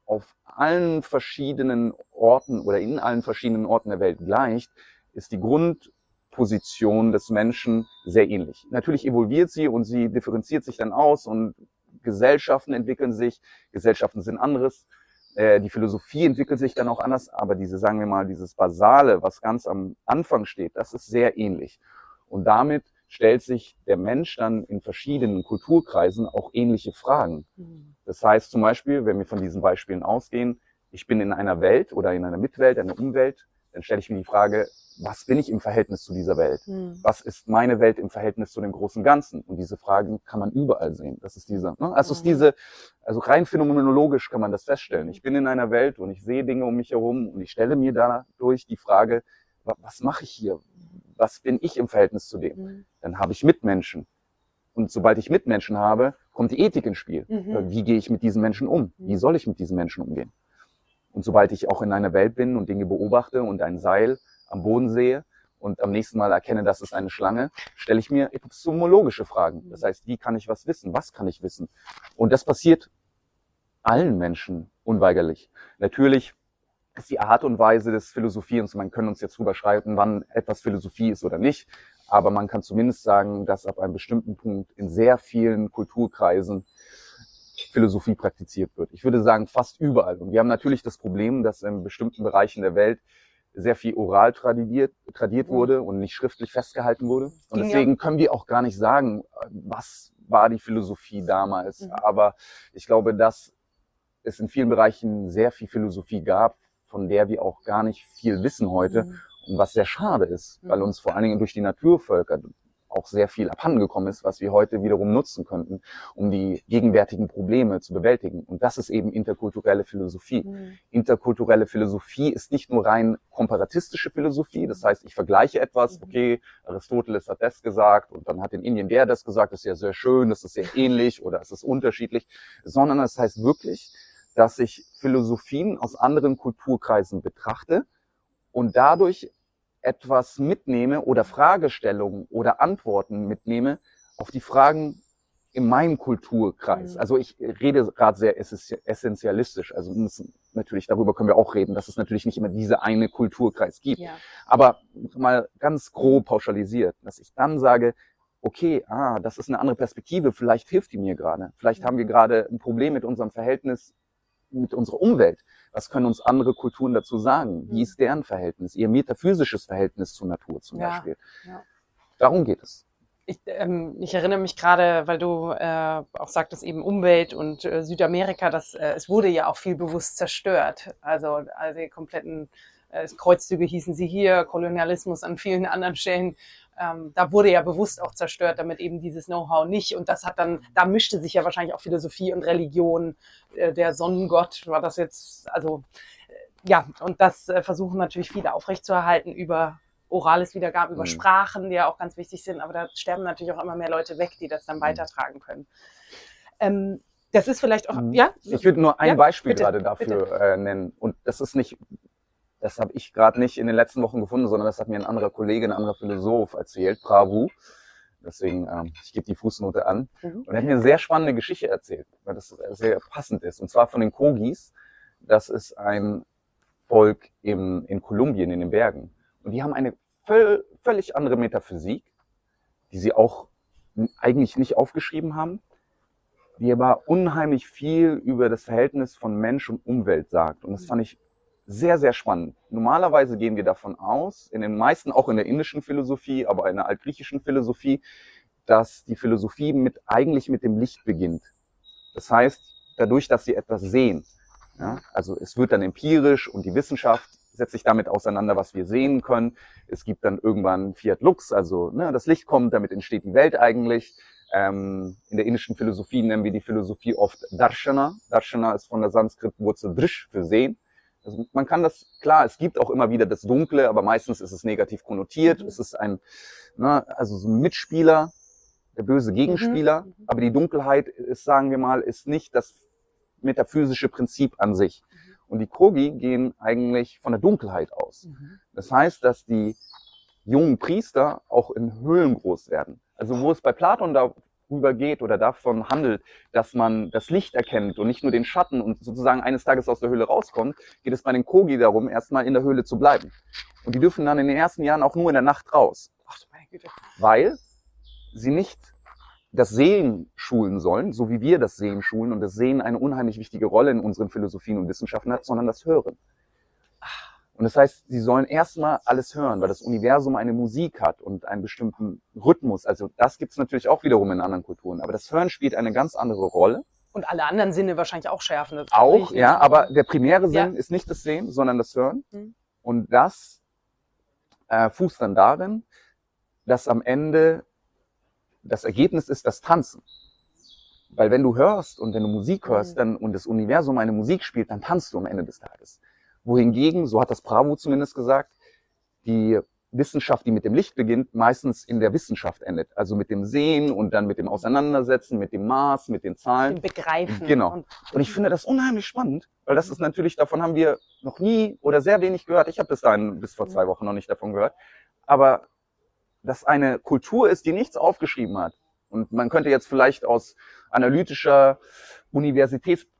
C: auf allen verschiedenen Orten oder in allen verschiedenen Orten der Welt gleicht, ist die Grund, Position des Menschen sehr ähnlich. Natürlich evolviert sie und sie differenziert sich dann aus und Gesellschaften entwickeln sich, Gesellschaften sind anderes, äh, die Philosophie entwickelt sich dann auch anders, aber diese, sagen wir mal, dieses Basale, was ganz am Anfang steht, das ist sehr ähnlich. Und damit stellt sich der Mensch dann in verschiedenen Kulturkreisen auch ähnliche Fragen. Mhm. Das heißt zum Beispiel, wenn wir von diesen Beispielen ausgehen, ich bin in einer Welt oder in einer Mitwelt, einer Umwelt, dann stelle ich mir die Frage, was bin ich im Verhältnis zu dieser Welt? Mhm. Was ist meine Welt im Verhältnis zu dem großen Ganzen? Und diese Fragen kann man überall sehen. Das ist diese, ne? also mhm. ist diese, also rein phänomenologisch kann man das feststellen. Ich bin in einer Welt und ich sehe Dinge um mich herum und ich stelle mir dadurch die Frage, was mache ich hier? Was bin ich im Verhältnis zu dem? Mhm. Dann habe ich Mitmenschen. Und sobald ich Mitmenschen habe, kommt die Ethik ins Spiel. Mhm. Wie gehe ich mit diesen Menschen um? Wie mhm. soll ich mit diesen Menschen umgehen? Und sobald ich auch in einer Welt bin und Dinge beobachte und ein Seil am Boden sehe und am nächsten Mal erkenne, dass es eine Schlange, stelle ich mir epistemologische Fragen. Das heißt, wie kann ich was wissen? Was kann ich wissen? Und das passiert allen Menschen unweigerlich. Natürlich ist die Art und Weise des Philosophierens, man kann uns jetzt drüber schreiten, wann etwas Philosophie ist oder nicht, aber man kann zumindest sagen, dass ab einem bestimmten Punkt in sehr vielen Kulturkreisen Philosophie praktiziert wird. Ich würde sagen, fast überall. Und wir haben natürlich das Problem, dass in bestimmten Bereichen der Welt sehr viel oral tradiert, tradiert wurde und nicht schriftlich festgehalten wurde. Und deswegen können wir auch gar nicht sagen, was war die Philosophie damals. Mhm. Aber ich glaube, dass es in vielen Bereichen sehr viel Philosophie gab, von der wir auch gar nicht viel wissen heute. Mhm. Und was sehr schade ist, weil mhm. uns vor allen Dingen durch die Naturvölker, auch sehr viel abhandengekommen ist, was wir heute wiederum nutzen könnten, um die gegenwärtigen Probleme zu bewältigen. Und das ist eben interkulturelle Philosophie. Mhm. Interkulturelle Philosophie ist nicht nur rein komparatistische Philosophie, das heißt, ich vergleiche etwas, mhm. okay, Aristoteles hat das gesagt und dann hat in Indien der das gesagt, das ist ja sehr schön, das ist sehr ähnlich oder es ist unterschiedlich, sondern es das heißt wirklich, dass ich Philosophien aus anderen Kulturkreisen betrachte und dadurch etwas mitnehme oder Fragestellungen oder Antworten mitnehme auf die Fragen in meinem Kulturkreis. Mhm. Also ich rede gerade sehr essentialistisch. Also natürlich, darüber können wir auch reden, dass es natürlich nicht immer diese eine Kulturkreis gibt. Ja. Aber mal ganz grob pauschalisiert, dass ich dann sage, okay, ah, das ist eine andere Perspektive, vielleicht hilft die mir gerade. Vielleicht mhm. haben wir gerade ein Problem mit unserem Verhältnis mit unserer Umwelt. Was können uns andere Kulturen dazu sagen? Wie mhm. ist deren Verhältnis, ihr metaphysisches Verhältnis zur Natur zum ja, Beispiel? Ja. Darum geht es.
A: ich, ähm, ich, erinnere mich gerade, weil du äh, auch sagtest, eben Umwelt und äh, Südamerika, dass äh, es wurde ja auch viel bewusst zerstört. Also, also die kompletten äh, Kreuzzüge hießen sie hier, Kolonialismus an vielen anderen Stellen. Ähm, da wurde ja bewusst auch zerstört, damit eben dieses Know-how nicht. Und das hat dann, da mischte sich ja wahrscheinlich auch Philosophie und Religion. Äh, der Sonnengott war das jetzt, also äh, ja, und das äh, versuchen natürlich viele aufrechtzuerhalten über orales Wiedergaben über mhm. Sprachen, die ja auch ganz wichtig sind, aber da sterben natürlich auch immer mehr Leute weg, die das dann mhm. weitertragen können. Ähm, das ist vielleicht auch, mhm. ja?
C: Ich würde nur ein ja, Beispiel bitte, gerade dafür äh, nennen. Und das ist nicht, das habe ich gerade nicht in den letzten Wochen gefunden, sondern das hat mir ein anderer Kollege, ein anderer Philosoph erzählt, Pravu. Deswegen, ähm, ich gebe die Fußnote an. Mhm. Und er hat mir eine sehr spannende Geschichte erzählt, weil das sehr passend ist. Und zwar von den Kogis. Das ist ein Volk im, in Kolumbien, in den Bergen. Und die haben eine völlig andere Metaphysik, die sie auch eigentlich nicht aufgeschrieben haben, die aber unheimlich viel über das Verhältnis von Mensch und Umwelt sagt. Und das fand ich sehr, sehr spannend. Normalerweise gehen wir davon aus, in den meisten, auch in der indischen Philosophie, aber in der altgriechischen Philosophie, dass die Philosophie mit, eigentlich mit dem Licht beginnt. Das heißt, dadurch, dass sie etwas sehen. Ja, also es wird dann empirisch und die Wissenschaft setzt sich damit auseinander, was wir sehen können. Es gibt dann irgendwann Fiat Lux, also ne, das Licht kommt, damit entsteht die Welt eigentlich. Ähm, in der indischen Philosophie nennen wir die Philosophie oft Darshana. Darshana ist von der Sanskrit-Wurzel Drish für sehen. Also man kann das, klar, es gibt auch immer wieder das Dunkle, aber meistens ist es negativ konnotiert. Mhm. Es ist ein, ne, also so ein Mitspieler, der böse Gegenspieler. Mhm. Aber die Dunkelheit ist, sagen wir mal, ist nicht das metaphysische Prinzip an sich. Mhm. Und die Kogi gehen eigentlich von der Dunkelheit aus. Mhm. Das heißt, dass die jungen Priester auch in Höhlen groß werden. Also wo es bei Platon darüber geht oder davon handelt, dass man das Licht erkennt und nicht nur den Schatten und sozusagen eines Tages aus der Höhle rauskommt, geht es bei den Kogi darum, erstmal in der Höhle zu bleiben. Und die dürfen dann in den ersten Jahren auch nur in der Nacht raus. Weil sie nicht das Sehen schulen sollen, so wie wir das Sehen schulen und das Sehen eine unheimlich wichtige Rolle in unseren Philosophien und Wissenschaften hat, sondern das Hören. Und das heißt, sie sollen erstmal alles hören, weil das Universum eine Musik hat und einen bestimmten Rhythmus. Also das gibt's natürlich auch wiederum in anderen Kulturen. Aber das Hören spielt eine ganz andere Rolle.
A: Und alle anderen Sinne wahrscheinlich auch schärfen.
C: auch, ja, aber der primäre Sinn ja. ist nicht das Sehen, sondern das Hören. Mhm. Und das äh, fußt dann darin, dass am Ende das Ergebnis ist das Tanzen. Weil wenn du hörst und wenn du Musik hörst mhm. dann, und das Universum eine Musik spielt, dann tanzt du am Ende des Tages. Wohingegen, so hat das Bravo zumindest gesagt, die Wissenschaft, die mit dem Licht beginnt, meistens in der Wissenschaft endet. Also mit dem Sehen und dann mit dem Auseinandersetzen, mit dem Maß, mit den Zahlen. Dem
A: Begreifen.
C: Genau. Und, und ich finde das unheimlich spannend, weil das ist natürlich, davon haben wir noch nie oder sehr wenig gehört. Ich habe bis dahin, bis vor zwei. Wochen noch nicht davon gehört. Aber das eine Kultur ist, die nichts aufgeschrieben hat. Und man könnte jetzt vielleicht aus analytischer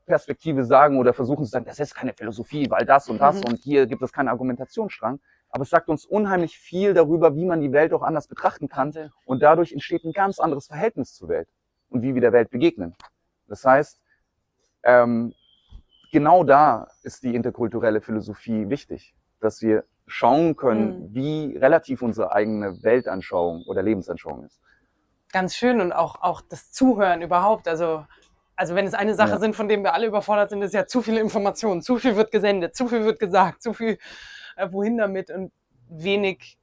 C: Universitätsperspektive sagen oder versuchen zu sagen, das ist keine Philosophie, weil das und das mhm. und hier gibt es keinen Argumentationsstrang. Aber es sagt uns unheimlich viel darüber, wie man die Welt auch anders betrachten kann. Und dadurch entsteht ein ganz anderes Verhältnis zur Welt und wie wir der Welt begegnen. Das heißt, ähm, genau da ist die interkulturelle Philosophie wichtig, dass wir schauen können, mhm. wie relativ unsere eigene Weltanschauung oder Lebensanschauung ist.
A: Ganz schön und auch, auch das Zuhören überhaupt. Also, also wenn es eine Sache ja. sind, von dem wir alle überfordert sind, ist ja zu viele Informationen, zu viel wird gesendet, zu viel wird gesagt, zu viel äh, wohin damit und wenig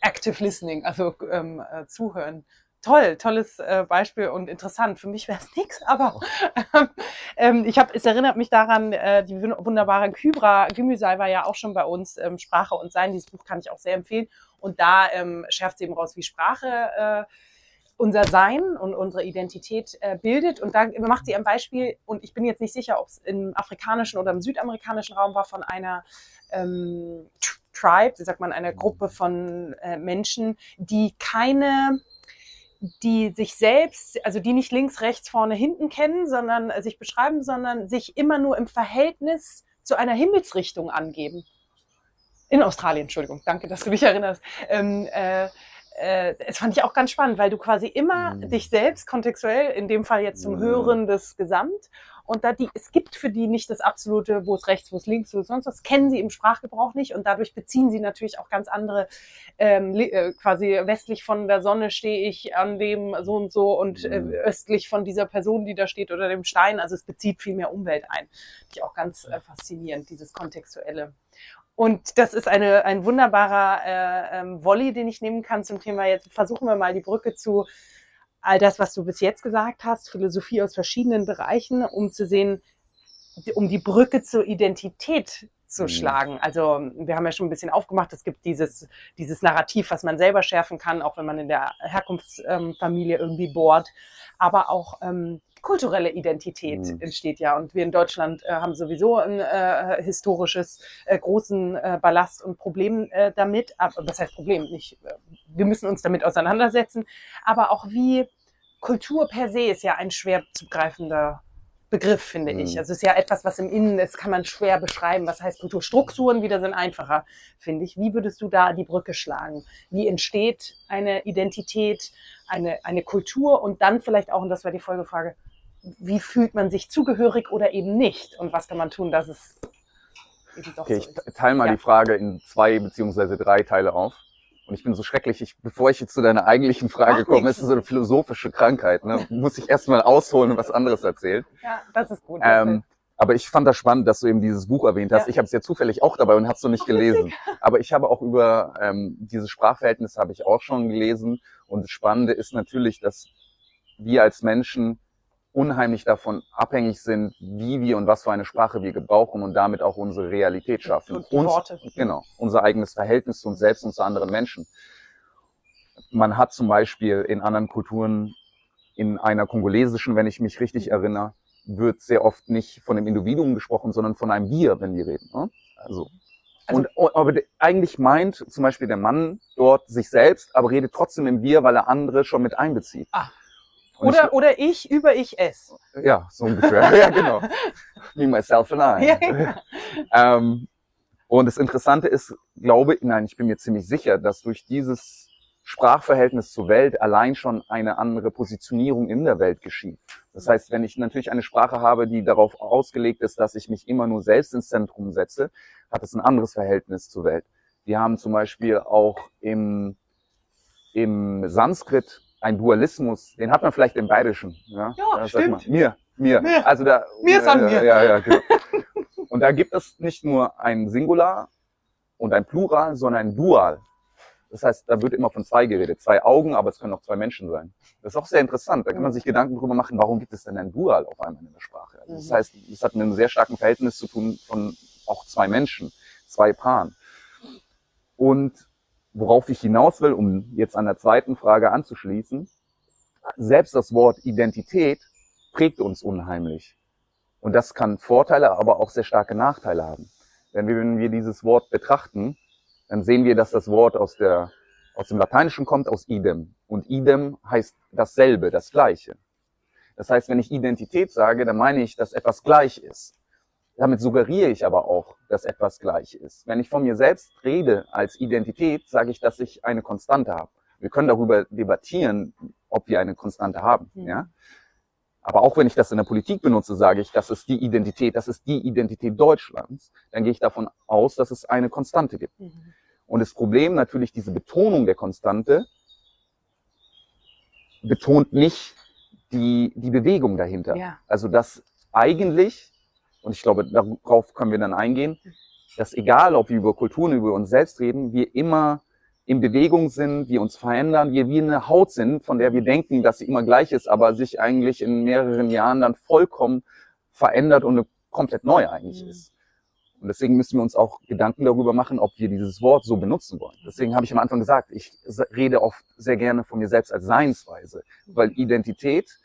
A: Active Listening, also ähm, äh, Zuhören toll, tolles äh, Beispiel und interessant. Für mich wäre es nichts, aber ähm, ich habe, es erinnert mich daran, äh, die wunderbare Kybra Gümüsei war ja auch schon bei uns, ähm, Sprache und Sein. Dieses Buch kann ich auch sehr empfehlen. Und da ähm, schärft sie eben raus, wie Sprache äh, unser Sein und unsere Identität äh, bildet. Und da macht sie ein Beispiel, und ich bin jetzt nicht sicher, ob es im afrikanischen oder im südamerikanischen Raum war, von einer ähm, Tribe, wie sagt man, einer Gruppe von äh, Menschen, die keine die sich selbst, also die nicht links, rechts, vorne, hinten kennen, sondern äh, sich beschreiben, sondern sich immer nur im Verhältnis zu einer Himmelsrichtung angeben. In Australien, Entschuldigung, danke, dass du mich erinnerst. Ähm, äh, äh, das fand ich auch ganz spannend, weil du quasi immer
C: Mhm.
A: dich selbst kontextuell, in dem Fall jetzt zum
C: Mhm.
A: Hören des Gesamt, und da die, es gibt für die nicht das absolute, wo es rechts, wo es links, wo es sonst was, kennen sie im Sprachgebrauch nicht und dadurch beziehen sie natürlich auch ganz andere, ähm, äh, quasi westlich von der Sonne stehe ich an dem so und so und äh,
C: Mhm.
A: östlich von dieser Person, die da steht oder dem Stein. Also es bezieht viel mehr Umwelt ein. Finde ich auch ganz äh, faszinierend, dieses Kontextuelle. Und das ist eine, ein wunderbarer äh, ähm, Volley, den ich nehmen kann zum Thema. Jetzt versuchen wir mal die Brücke zu all das, was du bis jetzt gesagt hast, Philosophie aus verschiedenen Bereichen, um zu sehen, um die Brücke zur Identität zu
C: Mhm.
A: schlagen. Also wir haben ja schon ein bisschen aufgemacht, es gibt dieses, dieses Narrativ, was man selber schärfen kann, auch wenn man in der Herkunftsfamilie irgendwie bohrt, aber auch ähm, kulturelle Identität
C: Mhm.
A: entsteht ja. Und wir in Deutschland äh, haben sowieso ein äh, historisches äh, großen äh, Ballast und Problem äh, damit. Aber was heißt Problem? Nicht, äh, wir müssen uns damit auseinandersetzen. Aber auch wie Kultur per se ist ja ein schwer zugreifender Begriff, finde ich.
C: Mhm.
A: Also es ist ja etwas, was im Innen ist, kann man schwer beschreiben. Was heißt Kulturstrukturen wieder sind einfacher, finde ich. Wie würdest du da die Brücke schlagen? Wie entsteht eine Identität, eine, eine Kultur und dann vielleicht auch, und das war die Folgefrage, wie fühlt man sich zugehörig oder eben nicht? Und was kann man tun, dass es eben doch
C: Okay,
A: so
C: ich
A: ist?
C: teile mal
A: Ja.
C: die Frage in zwei beziehungsweise drei Teile auf. Und ich bin so schrecklich, ich, bevor ich jetzt zu deiner eigentlichen Frage
A: Macht
C: komme,
A: nichts.
C: ist es so eine philosophische Krankheit. Ne? Muss ich erstmal ausholen und was anderes erzählen.
A: Ja, das ist gut.
C: Ähm, aber ich fand das spannend, dass du eben dieses Buch erwähnt hast.
A: Ja.
C: Ich habe es ja zufällig auch dabei und habe es noch nicht gelesen. Aber ich habe auch über ähm, dieses Sprachverhältnis habe ich auch schon gelesen. Und das Spannende ist natürlich, dass wir als Menschen unheimlich davon abhängig sind, wie wir und was für eine Sprache wir gebrauchen und damit auch unsere Realität schaffen.
A: Und
C: Uns-
A: Worte.
C: Genau, unser eigenes Verhältnis zu uns selbst und zu anderen Menschen. Man hat zum Beispiel in anderen Kulturen, in einer kongolesischen, wenn ich mich richtig erinnere, wird sehr oft nicht von dem Individuum gesprochen, sondern von einem Wir, wenn wir reden. Ne? Also,
A: Also-
C: und, aber eigentlich meint zum Beispiel der Mann dort sich selbst, aber redet trotzdem im Wir, weil er andere schon mit einbezieht.
A: Ah. Oder, oder ich über ich es.
C: ich, ja, so ungefähr. ja, genau. Me, myself and I.
A: Ja.
C: Ähm, und das Interessante ist, glaube ich, nein, ich bin mir ziemlich sicher, dass durch dieses Sprachverhältnis zur Welt allein schon eine andere Positionierung in der Welt geschieht. Das heißt, wenn ich natürlich eine Sprache habe, die darauf ausgelegt ist, dass ich mich immer nur selbst ins Zentrum setze, hat es ein anderes Verhältnis zur Welt. Wir haben zum Beispiel auch im, im Sanskrit einen Dualismus, den hat man vielleicht im Bayerischen. Ja,
A: Ja,
C: Da sagt
A: stimmt.
C: Mir, mir.
A: Mir.
C: Also da,
A: Mir sagen
C: ja,
A: wir.
C: Ja, ja, genau. Und da gibt es nicht nur ein Singular und ein Plural, sondern ein Dual. Das heißt, da wird immer von zwei geredet. Zwei Augen, aber es können auch zwei Menschen sein. Das ist auch sehr interessant. Da kann man sich Gedanken drüber machen, warum gibt es denn ein Dual auf einmal in der Sprache? Also Das
A: Mhm.
C: heißt, es hat mit einem sehr starken Verhältnis zu tun von auch zwei Menschen, zwei Paaren. Und worauf ich hinaus will, um jetzt an der zweiten Frage anzuschließen, selbst das Wort Identität prägt uns unheimlich. Und das kann Vorteile, aber auch sehr starke Nachteile haben. Denn wenn wir dieses Wort betrachten, dann sehen wir, dass das Wort aus, der, aus dem Lateinischen kommt, aus idem. Und idem heißt dasselbe, das Gleiche. Das heißt, wenn ich Identität sage, dann meine ich, dass etwas gleich ist. Damit suggeriere ich aber auch, dass etwas gleich ist. Wenn ich von mir selbst rede als Identität, sage ich, dass ich eine Konstante habe. Wir können darüber debattieren, ob wir eine Konstante haben.
A: Mhm.
C: Ja? Aber auch wenn ich das in der Politik benutze, sage ich, das ist die Identität, das ist die Identität Deutschlands, dann gehe ich davon aus, dass es eine Konstante gibt.
A: Mhm.
C: Und das Problem natürlich, diese Betonung der Konstante betont nicht die, die Bewegung dahinter.
A: Ja.
C: Also dass eigentlich, und ich glaube, darauf können wir dann eingehen, dass egal, ob wir über Kulturen, über uns selbst reden, wir immer in Bewegung sind, wir uns verändern, wir wie eine Haut sind, von der wir denken, dass sie immer gleich ist, aber sich eigentlich in mehreren Jahren dann vollkommen verändert und eine komplett neu eigentlich
A: Mhm.
C: ist. Und deswegen müssen wir uns auch Gedanken darüber machen, ob wir dieses Wort so benutzen wollen. Deswegen habe ich am Anfang gesagt, ich rede oft sehr gerne von mir selbst als Seinsweise, weil Identität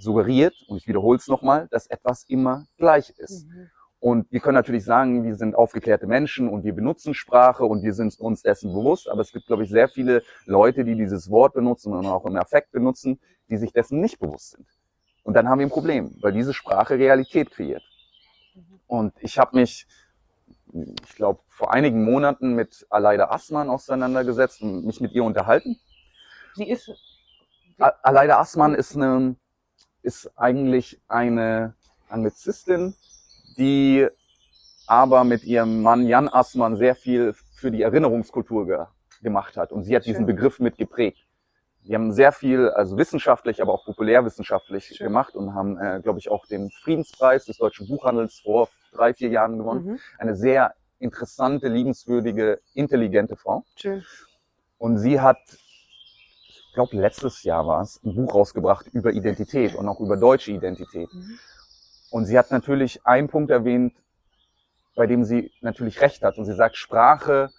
C: suggeriert, und ich wiederhole es nochmal, dass etwas immer gleich ist.
A: Mhm.
C: Und wir können natürlich sagen, wir sind aufgeklärte Menschen und wir benutzen Sprache und wir sind uns dessen bewusst, aber es gibt, glaube ich, sehr viele Leute, die dieses Wort benutzen und auch im Affekt benutzen, die sich dessen nicht bewusst sind. Und dann haben wir ein Problem, weil diese Sprache Realität kreiert. Und ich habe mich, ich glaube, vor einigen Monaten mit Aleida Assmann auseinandergesetzt und mich mit ihr unterhalten.
A: sie ist.
C: Aleida Assmann ist, eine, ist eigentlich eine Anglizistin, die aber mit ihrem Mann Jan Assmann sehr viel für die Erinnerungskultur ge gemacht hat. Und sie hat Schön. diesen Begriff mit geprägt. Die haben sehr viel, also wissenschaftlich, aber auch populärwissenschaftlich Schön. gemacht und haben, äh, glaube ich, auch den Friedenspreis des deutschen Buchhandels vor drei, vier Jahren gewonnen. Mhm. Eine sehr interessante, liebenswürdige, intelligente Frau. Schön. Und sie hat, glaube, letztes Jahr war es, ein Buch rausgebracht über Identität und auch über deutsche Identität. Mhm. Und sie hat natürlich einen Punkt erwähnt, bei dem sie natürlich recht hat. Und sie sagt, Sprache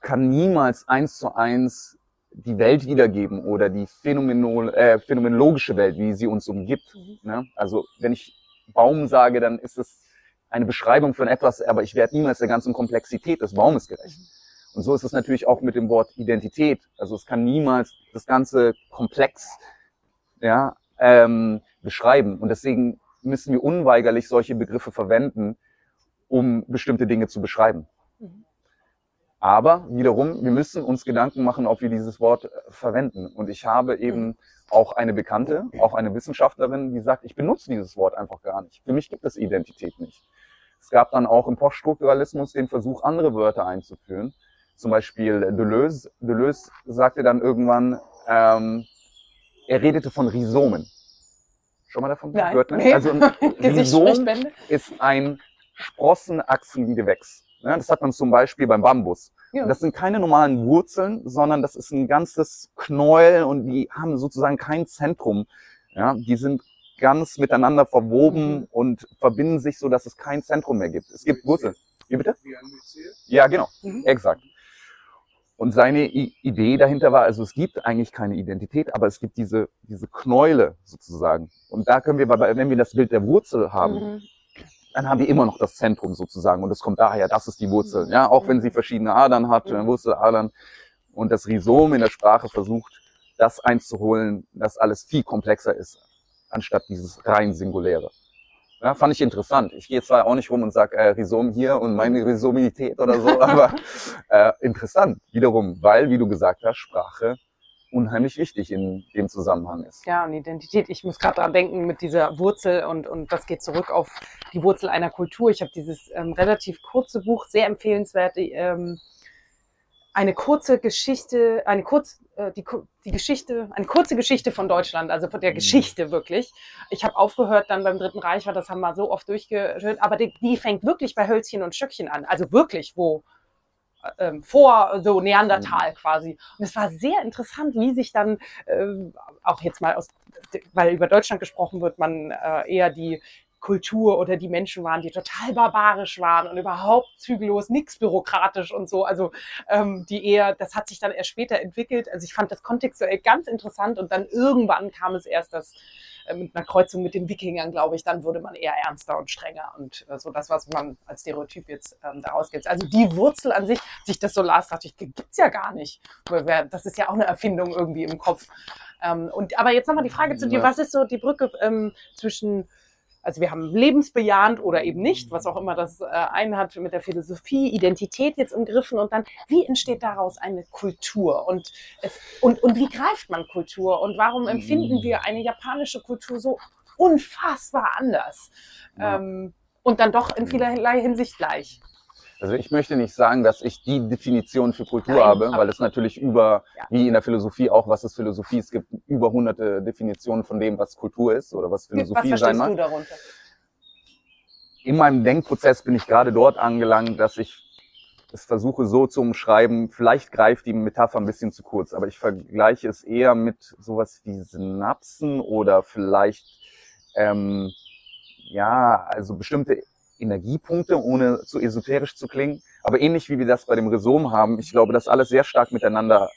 C: kann niemals eins zu eins die Welt wiedergeben oder die Phänomenol äh, phänomenologische Welt, wie sie uns umgibt. Mhm. Ne? Also wenn ich Baum sage, dann ist es eine Beschreibung von etwas, aber ich werde niemals der ganzen Komplexität des Baumes gerecht. Mhm. Und so ist es natürlich auch mit dem Wort Identität. Also es kann niemals das ganze Komplex ja, ähm, beschreiben. Und deswegen müssen wir unweigerlich solche Begriffe verwenden, um bestimmte Dinge zu beschreiben. Mhm. Aber wiederum, wir müssen uns Gedanken machen, ob wir dieses Wort äh, verwenden. Und ich habe eben auch eine Bekannte, auch eine Wissenschaftlerin, die sagt, ich benutze dieses Wort einfach gar nicht. Für mich gibt es Identität nicht. Es gab dann auch im Poststrukturalismus den Versuch, andere Wörter einzuführen. Zum Beispiel Deleuze. Deleuze sagte dann irgendwann, ähm, er redete von Rhizomen. Schon mal davon
A: Nein, gehört? Ne? Nee.
C: Also ein Rhizom ist ein Sprossenachsengewächs. Ja, das hat man zum Beispiel beim Bambus. Ja. Das sind keine normalen Wurzeln, sondern das ist ein ganzes Knäuel und die haben sozusagen kein Zentrum. Ja, die sind ganz miteinander verwoben mhm. und verbinden sich so, dass es kein Zentrum mehr gibt. Es gibt Wurzeln. Wie bitte? Ja, genau. Mhm. Exakt. Und seine I Idee dahinter war, also es gibt eigentlich keine Identität, aber es gibt diese, diese Knäule sozusagen. Und da können wir, wenn wir das Bild der Wurzel haben, mhm dann haben wir immer noch das Zentrum sozusagen und es kommt daher, das ist die Wurzel. Ja, auch wenn sie verschiedene Adern hat, mhm. Wurzeladern und das Rhizom in der Sprache versucht, das einzuholen, dass alles viel komplexer ist, anstatt dieses rein Singuläre. Ja, fand ich interessant. Ich gehe zwar auch nicht rum und sage äh, Rhizom hier und meine Rhizomität oder so, aber äh, interessant wiederum, weil, wie du gesagt hast, Sprache unheimlich wichtig in dem Zusammenhang ist.
A: Ja, und Identität. Ich muss gerade dran denken mit dieser Wurzel und, und das geht zurück auf die Wurzel einer Kultur. Ich habe dieses ähm, relativ kurze Buch, sehr empfehlenswert, ähm, eine kurze Geschichte, eine kurz, äh, die, die Geschichte, eine kurze Geschichte von Deutschland, also von der mhm. Geschichte wirklich. Ich habe aufgehört, dann beim Dritten Reich war, das haben wir so oft durchgeführt, aber die, die fängt wirklich bei Hölzchen und Stöckchen an. Also wirklich, wo ähm, vor so Neandertal mhm. quasi. Und es war sehr interessant, wie sich dann äh, auch jetzt mal aus, weil über Deutschland gesprochen wird, man äh, eher die Kultur oder die Menschen waren, die total barbarisch waren und überhaupt zügellos, nichts bürokratisch und so. Also ähm, die eher, das hat sich dann erst später entwickelt. Also ich fand das kontextuell ganz interessant und dann irgendwann kam es erst das äh, mit einer Kreuzung mit den Wikingern, glaube ich, dann wurde man eher ernster und strenger und äh, so das, was man als Stereotyp jetzt ähm, daraus gibt. Also die Wurzel an sich, sich das Solar Strategy gibt's ja gar nicht. Das ist ja auch eine Erfindung irgendwie im Kopf. Ähm, und aber jetzt nochmal die Frage zu dir, was ist so die Brücke ähm, zwischen also wir haben lebensbejahend oder eben nicht, was auch immer das äh, einen hat mit der Philosophie, Identität jetzt umgriffen und dann, wie entsteht daraus eine Kultur? Und, und, und wie greift man Kultur? Und warum empfinden wir eine japanische Kultur so unfassbar anders? Ja. ähm, und dann doch in vielerlei Hinsicht gleich?
C: Also ich möchte nicht sagen, dass ich die Definition für Kultur Nein, habe, weil es natürlich über, ja. wie in der Philosophie auch, was ist Philosophie? Es gibt über hunderte Definitionen von dem, was Kultur ist oder was Philosophie was sein mag. Du darunter? In meinem Denkprozess bin ich gerade dort angelangt, dass ich es versuche so zu umschreiben. Vielleicht greift die Metapher ein bisschen zu kurz, aber ich vergleiche es eher mit sowas wie Synapsen oder vielleicht ähm, ja, also bestimmte Energiepunkte, ohne zu esoterisch zu klingen. Aber ähnlich wie wir das bei dem Rhizom haben, ich glaube, dass alles sehr stark miteinander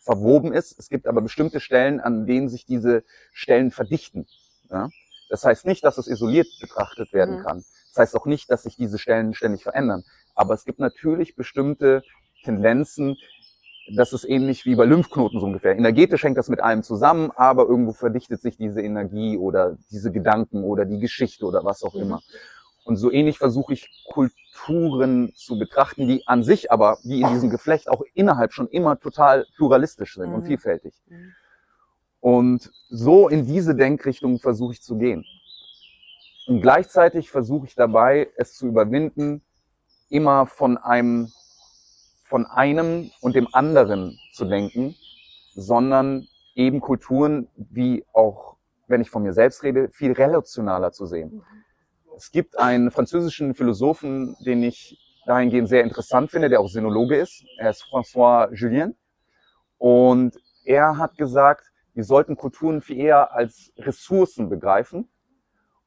C: verwoben ist. Es gibt aber bestimmte Stellen, an denen sich diese Stellen verdichten. Ja? Das heißt nicht, dass es isoliert betrachtet werden mhm. kann. Das heißt auch nicht, dass sich diese Stellen ständig verändern. Aber es gibt natürlich bestimmte Tendenzen, das ist ähnlich wie bei Lymphknoten so ungefähr. Energetisch hängt das mit allem zusammen, aber irgendwo verdichtet sich diese Energie oder diese Gedanken oder die Geschichte oder was auch mhm. immer. Und so ähnlich versuche ich Kulturen zu betrachten, die an sich aber, wie in diesem Geflecht, auch innerhalb schon immer total pluralistisch sind und
A: Mhm.
C: vielfältig.
A: Mhm.
C: Und so in diese Denkrichtung versuche ich zu gehen. Und gleichzeitig versuche ich dabei, es zu überwinden, immer von einem, von einem und dem anderen zu denken, sondern eben Kulturen, wie auch, wenn ich von mir selbst rede, viel relationaler zu sehen. Es gibt einen französischen Philosophen, den ich dahingehend sehr interessant finde, der auch Sinologe ist. Er ist François Julien. Und er hat gesagt, wir sollten Kulturen viel eher als Ressourcen begreifen.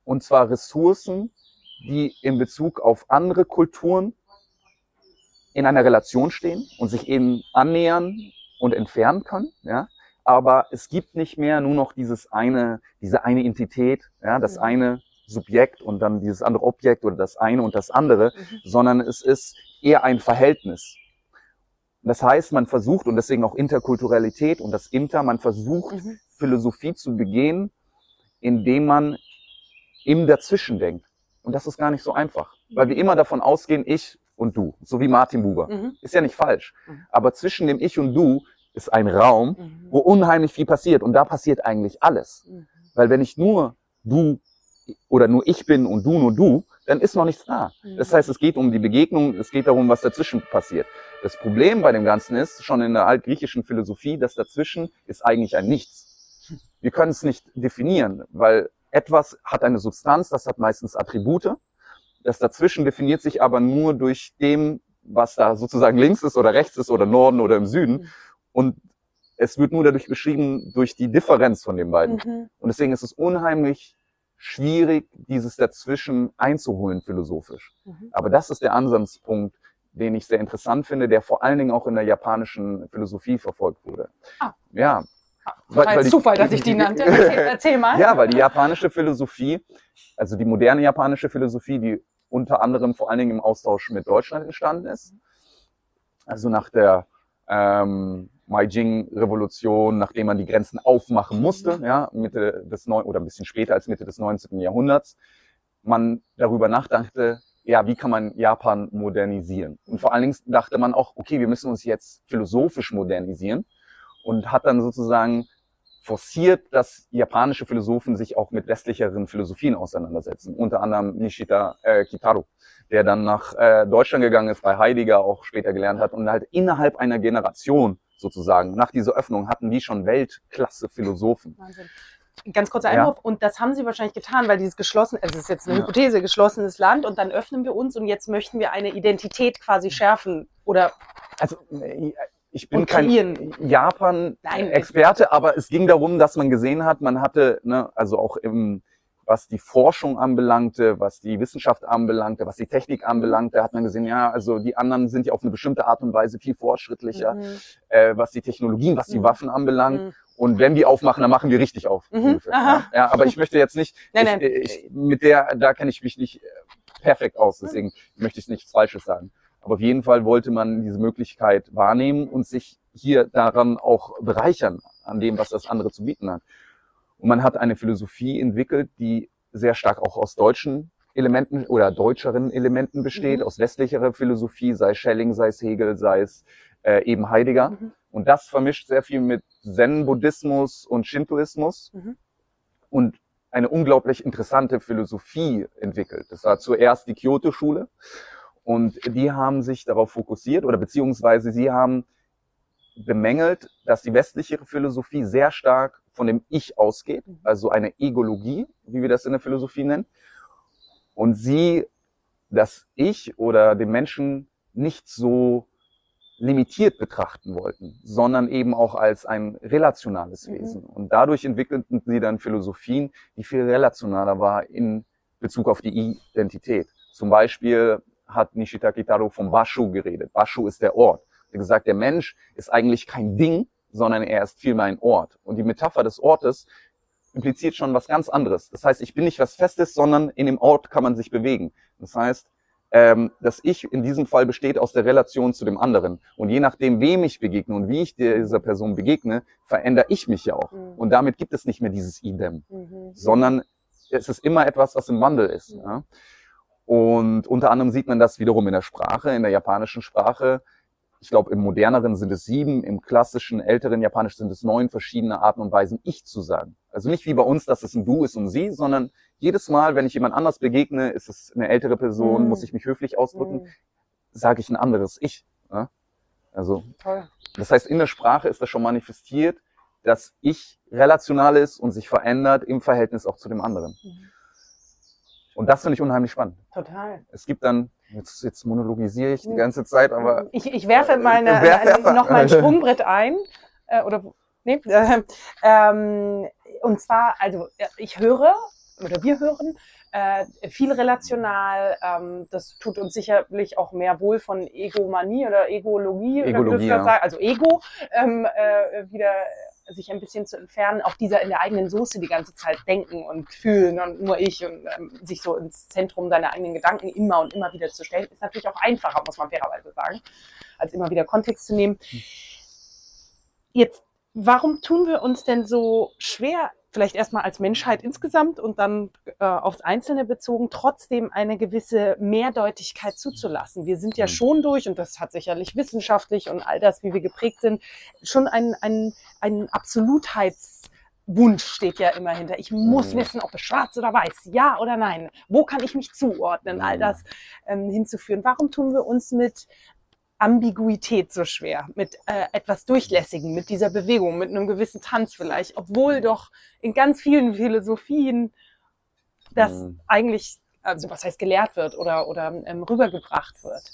C: Und zwar Ressourcen, die in Bezug auf andere Kulturen in einer Relation stehen und sich eben annähern und entfernen können. Ja? Aber es gibt nicht mehr nur noch dieses eine, diese eine Entität, ja, das
A: Mhm.
C: eine Subjekt und dann dieses andere Objekt oder das eine und das andere,
A: Mhm.
C: sondern es ist eher ein Verhältnis. Das heißt, man versucht, und deswegen auch Interkulturalität und das Inter, man versucht,
A: Mhm.
C: Philosophie zu begehen, indem man im Dazwischen denkt. Und das ist gar nicht so einfach, weil wir immer davon ausgehen, ich und du, so wie Martin Buber.
A: Mhm.
C: Ist ja nicht falsch.
A: Mhm.
C: Aber zwischen dem Ich und du ist ein Raum,
A: Mhm.
C: wo unheimlich viel passiert. Und da passiert eigentlich alles.
A: Mhm.
C: Weil wenn ich nur du oder nur ich bin und du nur du, dann ist noch nichts da.
A: Mhm.
C: Das heißt, es geht um die Begegnung, es geht darum, was dazwischen passiert. Das Problem bei dem Ganzen ist, schon in der altgriechischen Philosophie, das dazwischen ist eigentlich ein Nichts. Wir können es nicht definieren, weil etwas hat eine Substanz, das hat meistens Attribute. Das dazwischen definiert sich aber nur durch dem, was da sozusagen links ist oder rechts ist oder Norden oder im Süden.
A: Mhm.
C: Und es wird nur dadurch beschrieben, durch die Differenz von den beiden.
A: Mhm.
C: Und deswegen ist es unheimlich schwierig, dieses dazwischen einzuholen philosophisch.
A: Mhm.
C: Aber das ist der Ansatzpunkt, den ich sehr interessant finde, der vor allen Dingen auch in der japanischen Philosophie verfolgt wurde.
A: Ah.
C: Ja.
A: War jetzt
C: die-
A: Zufall, dass ich die nannte. Erzähl mal.
C: ja, weil die japanische Philosophie, also die moderne japanische Philosophie, die unter anderem vor allen Dingen im Austausch mit Deutschland entstanden ist, also nach der ähm, Meijing-Revolution, nachdem man die Grenzen aufmachen musste, ja, Mitte des neun oder ein bisschen später als Mitte des 19. Jahrhunderts, man darüber nachdachte, ja, wie kann man Japan modernisieren? Und vor allen Dingen dachte man auch, okay, wir müssen uns jetzt philosophisch modernisieren und hat dann sozusagen forciert, dass japanische Philosophen sich auch mit westlicheren Philosophien auseinandersetzen. Unter anderem Nishita äh, Kitaro, der dann nach äh, Deutschland gegangen ist, bei Heidegger auch später gelernt hat und halt innerhalb einer Generation sozusagen, nach dieser Öffnung hatten die schon Weltklasse-Philosophen.
A: Wahnsinn. Ganz kurzer
C: Ja.
A: Einwurf. Und das haben sie wahrscheinlich getan, weil dieses geschlossen, also es ist jetzt eine
C: Ja.
A: Hypothese, geschlossenes Land und dann öffnen wir uns und jetzt möchten wir eine Identität quasi schärfen oder
C: Also äh, ich bin kein. Japan-Experte, aber es ging darum, dass man gesehen hat, man hatte, ne, also auch im, was die Forschung anbelangte, was die Wissenschaft anbelangte, was die Technik anbelangte, hat man gesehen, ja, also die anderen sind ja auf eine bestimmte Art und Weise viel fortschrittlicher,
A: Mhm.
C: äh, was die Technologien, was die
A: Mhm.
C: Waffen anbelangt.
A: Mhm.
C: Und wenn wir aufmachen, dann machen wir richtig auf.
A: Mhm,
C: ungefähr. Ja. ja, aber ich möchte jetzt nicht,
A: Nein,
C: ich,
A: nein.
C: Ich, mit der, da kenne ich mich nicht äh, perfekt aus, deswegen möchte ich nichts Falsches sagen. Aber auf jeden Fall wollte man diese Möglichkeit wahrnehmen und sich hier daran auch bereichern, an dem, was das andere zu bieten hat. Und man hat eine Philosophie entwickelt, die sehr stark auch aus deutschen Elementen oder deutscheren Elementen besteht,
A: Mhm.
C: aus westlicherer Philosophie, sei es Schelling, sei es Hegel, sei es äh, eben Heidegger.
A: Mhm.
C: Und das vermischt sehr viel mit Zen-Buddhismus und Shintoismus
A: Mhm.
C: und eine unglaublich interessante Philosophie entwickelt. Das war zuerst die Kyoto-Schule und die haben sich darauf fokussiert oder beziehungsweise sie haben bemängelt, dass die westliche Philosophie sehr stark von dem Ich ausgeht,
A: Mhm.
C: also eine Egologie, wie wir das in der Philosophie nennen. Und sie das Ich oder den Menschen nicht so limitiert betrachten wollten, sondern eben auch als ein relationales
A: Mhm.
C: Wesen. Und dadurch entwickelten sie dann Philosophien, die viel relationaler war in Bezug auf die Identität. Zum Beispiel hat Nishita Kitaro vom Bashu geredet. Bashu ist der Ort. Gesagt, der Mensch ist eigentlich kein Ding, sondern er ist vielmehr ein Ort. Und die Metapher des Ortes impliziert schon was ganz anderes. Das heißt, ich bin nicht was Festes, sondern in dem Ort kann man sich bewegen. Das heißt, ähm, das Ich in diesem Fall besteht aus der Relation zu dem anderen. Und je nachdem, wem ich begegne und wie ich dieser Person begegne, verändere ich mich ja auch.
A: Mhm.
C: Und damit gibt es nicht mehr dieses Idem,
A: Mhm.
C: sondern es ist immer etwas, was im Wandel ist. Ja? Und unter anderem sieht man das wiederum in der Sprache, in der japanischen Sprache. Ich glaube, im moderneren sind es sieben, im klassischen, älteren Japanisch sind es neun verschiedene Arten und Weisen, ich zu sagen. Also nicht wie bei uns, dass es ein Du ist und Sie, sondern jedes Mal, wenn ich jemand anders begegne, ist es eine ältere Person,
A: Mhm.
C: muss ich mich höflich ausdrücken,
A: Mhm.
C: sage ich ein anderes Ich. Ja? Also
A: Toll.
C: das heißt, in der Sprache ist das schon manifestiert, dass ich relational ist und sich verändert im Verhältnis auch zu dem anderen.
A: Mhm.
C: Und das finde ich unheimlich spannend.
A: Total.
C: Es gibt dann, jetzt, jetzt monologisiere ich die
A: Mhm.
C: ganze Zeit, aber
A: Ich, ich werfe
C: Äh, werf-
A: eine,
C: werf-
A: noch mal ein Sprungbrett ein. Äh, oder nee, äh, ähm, und zwar, also äh, ich höre oder wir hören äh, viel relational. Ähm, das tut uns sicherlich auch mehr wohl von Egomanie oder Egologie, oder
C: Egologie,
A: gerade
C: ja.
A: sagst, also Ego ähm, äh, wieder sich ein bisschen zu entfernen, auch dieser in der eigenen Soße die ganze Zeit denken und fühlen und nur ich und ähm, sich so ins Zentrum seiner eigenen Gedanken immer und immer wieder zu stellen, ist natürlich auch einfacher, muss man fairerweise sagen, als immer wieder Kontext zu nehmen. Jetzt, warum tun wir uns denn so schwer, vielleicht erstmal als Menschheit insgesamt und dann äh, aufs Einzelne bezogen, trotzdem eine gewisse Mehrdeutigkeit zuzulassen? Wir sind ja
C: Mhm.
A: schon durch, und das hat sicherlich wissenschaftlich und all das, wie wir geprägt sind, schon ein, ein, ein Absolutheitswunsch steht ja immer hinter. Ich muss
C: Mhm.
A: wissen, ob es schwarz oder weiß, ja oder nein. Wo kann ich mich zuordnen? All
C: Mhm.
A: das ähm, hinzuführen. Warum tun wir uns mit Ambiguität so schwer, mit äh, etwas Durchlässigen, mit dieser Bewegung, mit einem gewissen Tanz vielleicht, obwohl doch in ganz vielen Philosophien das
C: Mhm.
A: eigentlich, also was heißt gelehrt wird oder, oder ähm, rübergebracht wird.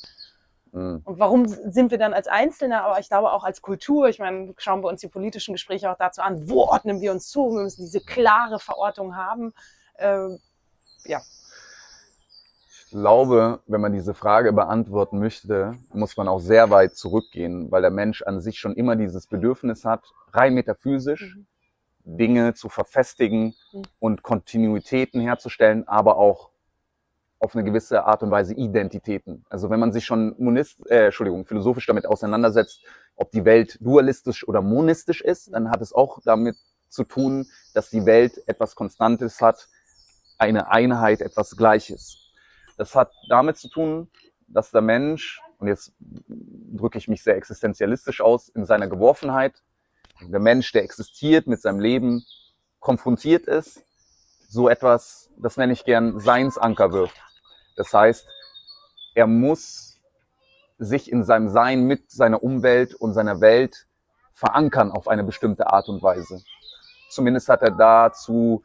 C: mh,
A: Und warum sind wir dann als Einzelne, aber ich glaube auch als Kultur, ich meine, schauen wir uns die politischen Gespräche auch dazu an, wo ordnen wir uns zu? Wir müssen diese klare Verortung haben. Ähm,
C: ich glaube, wenn man diese Frage beantworten möchte, muss man auch sehr weit zurückgehen, weil der Mensch an sich schon immer dieses Bedürfnis hat, rein metaphysisch
A: Mhm.
C: Dinge zu verfestigen
A: Mhm.
C: und Kontinuitäten herzustellen, aber auch auf eine gewisse Art und Weise Identitäten. Also wenn man sich schon monist, äh, Entschuldigung, philosophisch damit auseinandersetzt, ob die Welt dualistisch oder monistisch ist, dann hat es auch damit zu tun, dass die Welt etwas Konstantes hat, eine Einheit, etwas Gleiches. Das hat damit zu tun, dass der Mensch, und jetzt drücke ich mich sehr existenzialistisch aus, in seiner Geworfenheit, der Mensch, der existiert mit seinem Leben, konfrontiert ist, so etwas, das nenne ich gern Seinsanker wirft. Das heißt, er muss sich in seinem Sein mit seiner Umwelt und seiner Welt verankern auf eine bestimmte Art und Weise. Zumindest hat er dazu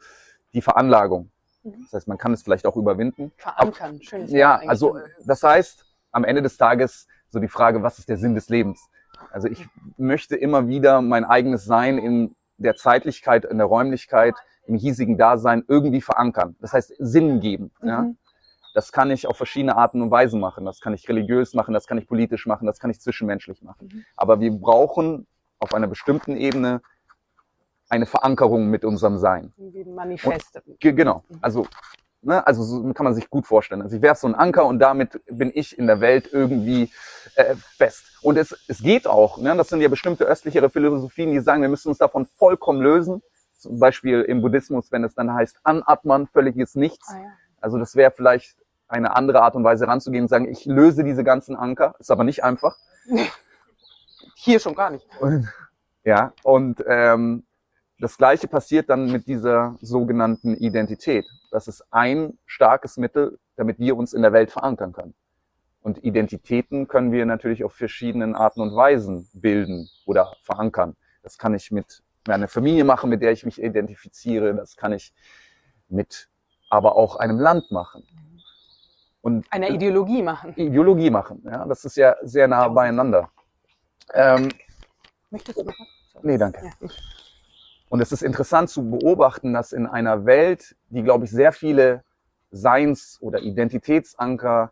C: die Veranlagung.
A: Mhm.
C: Das heißt, man kann es vielleicht auch überwinden.
A: verankern, schönes Wort
C: Ja, also das heißt, am Ende des Tages so die Frage, was ist der Sinn des Lebens? Also ich möchte immer wieder mein eigenes Sein in der Zeitlichkeit, in der Räumlichkeit, im hiesigen Dasein irgendwie verankern. Das heißt, Sinn geben. Ja?
A: Mhm.
C: Das kann ich auf verschiedene Arten und Weisen machen. Das kann ich religiös machen, das kann ich politisch machen, das kann ich zwischenmenschlich machen.
A: Mhm.
C: Aber wir brauchen auf einer bestimmten Ebene eine Verankerung mit unserem Sein.
A: Wie ein Manifest.
C: Ge genau. Also, ne, also so kann man sich gut vorstellen. Also ich werfe so einen Anker und damit bin ich in der Welt irgendwie äh, fest. Und es, es geht auch. Ne? Das sind ja bestimmte östlichere Philosophien, die sagen, wir müssen uns davon vollkommen lösen. Zum Beispiel im Buddhismus, wenn es dann heißt, anatmen, völliges Nichts.
A: Ah, ja.
C: Also das wäre vielleicht eine andere Art und Weise ranzugehen und sagen, ich löse diese ganzen Anker. Ist aber nicht einfach.
A: Hier schon gar nicht.
C: Und, ja, und ähm, das Gleiche passiert dann mit dieser sogenannten Identität. Das ist ein starkes Mittel, damit wir uns in der Welt verankern können. Und Identitäten können wir natürlich auf verschiedenen Arten und Weisen bilden oder verankern. Das kann ich mit einer Familie machen, mit der ich mich identifiziere. Das kann ich mit aber auch einem Land machen. Und
A: Einer Ideologie machen.
C: Ideologie machen. Ja, das ist ja sehr nah beieinander. Ähm,
A: Möchtest du noch was?
C: nee, danke.
A: Ja.
C: Und es ist interessant zu beobachten, dass in einer Welt, die, glaube ich, sehr viele Seins- oder Identitätsanker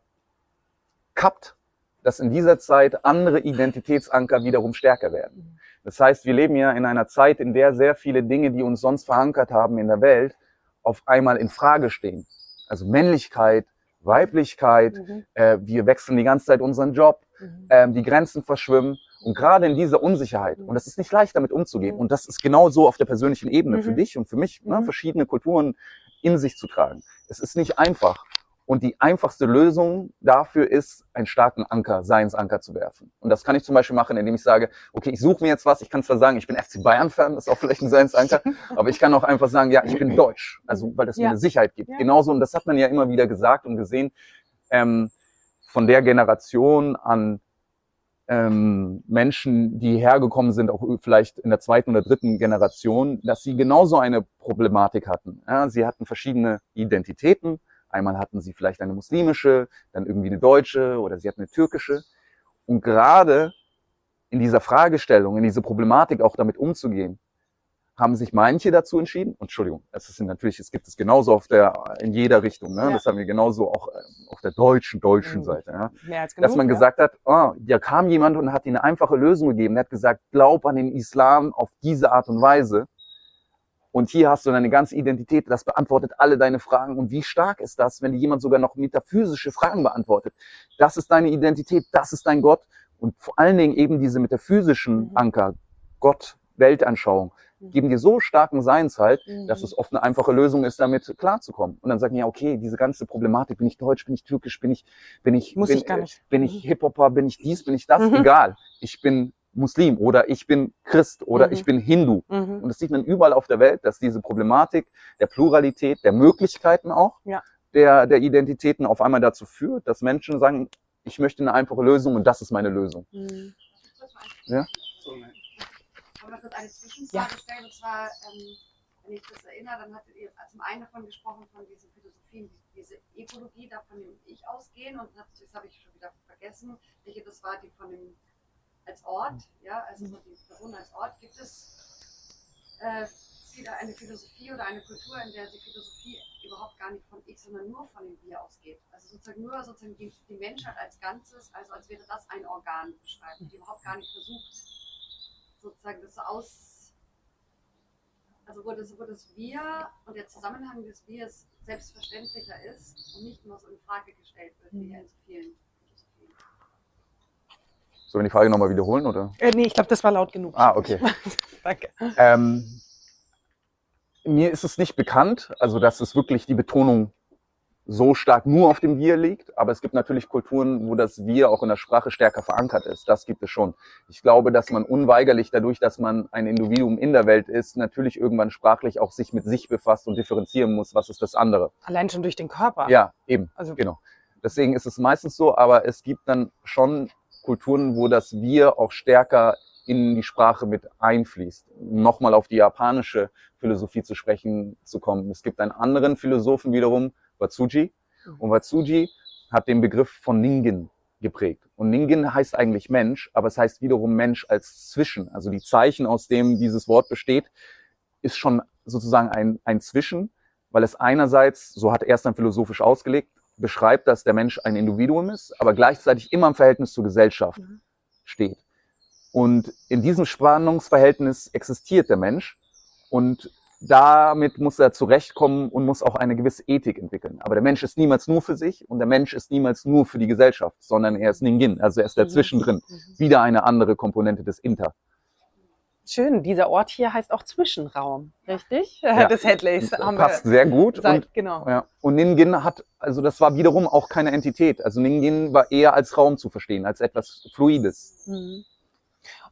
C: kappt, dass in dieser Zeit andere Identitätsanker wiederum stärker werden. Das heißt, wir leben ja in einer Zeit, in der sehr viele Dinge, die uns sonst verankert haben in der Welt, auf einmal in Frage stehen. Also Männlichkeit, Weiblichkeit,
A: Mhm.
C: äh, wir wechseln die ganze Zeit unseren Job,
A: Mhm.
C: ähm, die Grenzen verschwimmen. Und gerade in dieser Unsicherheit, und es ist nicht leicht, damit umzugehen, und das ist genau so auf der persönlichen Ebene für
A: Mhm.
C: dich und für mich, ne,
A: Mhm.
C: verschiedene Kulturen in sich zu tragen. Es ist nicht einfach. Und die einfachste Lösung dafür ist, einen starken Anker, Seinsanker zu werfen. Und das kann ich zum Beispiel machen, indem ich sage, okay, ich suche mir jetzt was. Ich kann zwar sagen, ich bin FC Bayern-Fan, das ist auch vielleicht ein Seinsanker, aber ich kann auch einfach sagen, ja, ich bin deutsch. Also, weil das mir
A: Ja.
C: eine Sicherheit gibt.
A: Ja.
C: Genauso, und das hat man ja immer wieder gesagt und gesehen, ähm, von der Generation an ähm, Menschen, die hergekommen sind, auch vielleicht in der zweiten oder dritten Generation, dass sie genauso eine Problematik hatten. Ja, sie hatten verschiedene Identitäten. Einmal hatten sie vielleicht eine muslimische, dann irgendwie eine deutsche oder sie hatten eine türkische. Und gerade in dieser Fragestellung, in diese Problematik auch damit umzugehen, haben sich manche dazu entschieden, und Entschuldigung, es ist natürlich, es gibt es genauso auf der, in jeder Richtung, ne?
A: Ja.
C: das haben wir genauso auch äh, auf der deutschen, deutschen
A: Mhm.
C: Seite, ja?
A: Mehr als genug,
C: dass man
A: ja.
C: gesagt hat, oh, da kam jemand und hat ihnen eine einfache Lösung gegeben. Der hat gesagt, glaub an den Islam auf diese Art und Weise. Und hier hast du deine ganze Identität, das beantwortet alle deine Fragen. Und wie stark ist das, wenn dir jemand sogar noch metaphysische Fragen beantwortet? Das ist deine Identität, das ist dein Gott. Und vor allen Dingen eben diese metaphysischen
A: Mhm.
C: Anker, Gott, Weltanschauung. Geben dir so starken Seinshalt,
A: Mhm.
C: dass es oft eine einfache Lösung ist, damit klarzukommen. Und dann sagen ja, okay, diese ganze Problematik, bin ich deutsch, bin ich türkisch, bin ich, bin ich,
A: Muss
C: bin,
A: ich gar nicht.
C: bin ich Hip-Hopper, bin ich dies, bin ich das,
A: Mhm.
C: egal. Ich bin Muslim oder ich bin Christ oder
A: Mhm.
C: ich bin Hindu.
A: Mhm.
C: Und das sieht man überall auf der Welt, dass diese Problematik der Pluralität, der Möglichkeiten auch,
A: Ja.
C: der, der Identitäten auf einmal dazu führt, dass Menschen sagen, ich möchte eine einfache Lösung und das ist meine Lösung.
A: Mhm.
C: Ja?
D: Ich mal kurz eine Zwischenfrage stellen. Und zwar, ähm, wenn ich das erinnere, dann hattet ihr zum einen davon gesprochen, von diesen Philosophien, die, diese Ecologie, davon dem Ich ausgehen. Und das habe ich schon wieder vergessen, welche das war, die von dem als Ort, ja, also so die Person als Ort. Gibt es äh, wieder eine Philosophie oder eine Kultur, in der die Philosophie überhaupt gar nicht von Ich, sondern nur von dem Wir ausgeht? Also sozusagen nur sozusagen die, die Menschheit als Ganzes, also als wäre das ein Organ beschreiben, die überhaupt gar nicht versucht, sozusagen das aus, also wo das, wo das Wir und der Zusammenhang des Wirs selbstverständlicher ist und nicht nur so in Frage gestellt wird, wie ja in so vielen Philosophien.
C: Sollen wir die Frage nochmal wiederholen, oder?
A: Äh, nee, ich glaube, das war laut genug.
C: Ah, okay.
A: Danke.
C: Ähm, mir ist es nicht bekannt, also dass es wirklich die Betonung so stark nur auf dem Wir liegt, aber es gibt natürlich Kulturen, wo das Wir auch in der Sprache stärker verankert ist. Das gibt es schon. Ich glaube, dass man unweigerlich dadurch, dass man ein Individuum in der Welt ist, natürlich irgendwann sprachlich auch sich mit sich befasst und differenzieren muss, was ist das andere.
A: Allein schon durch den Körper.
C: Ja, eben.
A: Also
C: Genau. Deswegen ist es meistens so, aber es gibt dann schon Kulturen, wo das Wir auch stärker in die Sprache mit einfließt. Nochmal auf die japanische Philosophie zu sprechen zu kommen. Es gibt einen anderen Philosophen wiederum, Watsuji. Und Watsuji hat den Begriff von Ningen geprägt. Und Ningen heißt eigentlich Mensch, aber es heißt wiederum Mensch als Zwischen. Also die Zeichen, aus dem dieses Wort besteht, ist schon sozusagen ein, ein Zwischen, weil es einerseits, so hat er es dann philosophisch ausgelegt, beschreibt, dass der Mensch ein Individuum ist, aber gleichzeitig immer im Verhältnis zur Gesellschaft
A: Mhm.
C: steht. Und in diesem Spannungsverhältnis existiert der Mensch und damit muss er zurechtkommen und muss auch eine gewisse Ethik entwickeln. Aber der Mensch ist niemals nur für sich und der Mensch ist niemals nur für die Gesellschaft, sondern er ist Ningin, also er ist
A: Mhm.
C: dazwischen drin.
A: Mhm.
C: Wieder eine andere Komponente des Inter.
A: Schön, dieser Ort hier heißt auch Zwischenraum, richtig?
C: Ja.
A: Des Headleys haben
C: Passt
A: wir.
C: sehr gut.
A: Seit,
C: Und,
A: genau.
C: ja. und Ningin hat, also das war wiederum auch keine Entität. Also Ningin war eher als Raum zu verstehen, als etwas Fluides.
A: Mhm.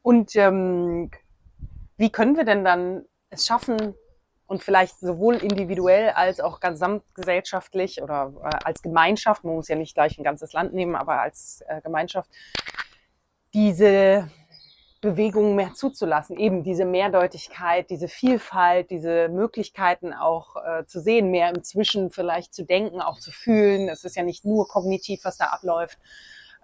A: Und ähm, wie können wir denn dann es schaffen und vielleicht sowohl individuell als auch gesamtgesellschaftlich oder äh, als Gemeinschaft, man muss ja nicht gleich ein ganzes Land nehmen, aber als äh, Gemeinschaft, diese Bewegung mehr zuzulassen, eben diese Mehrdeutigkeit, diese Vielfalt, diese Möglichkeiten auch äh, zu sehen, mehr im Zwischen vielleicht zu denken, auch zu fühlen. Es ist ja nicht nur kognitiv, was da abläuft.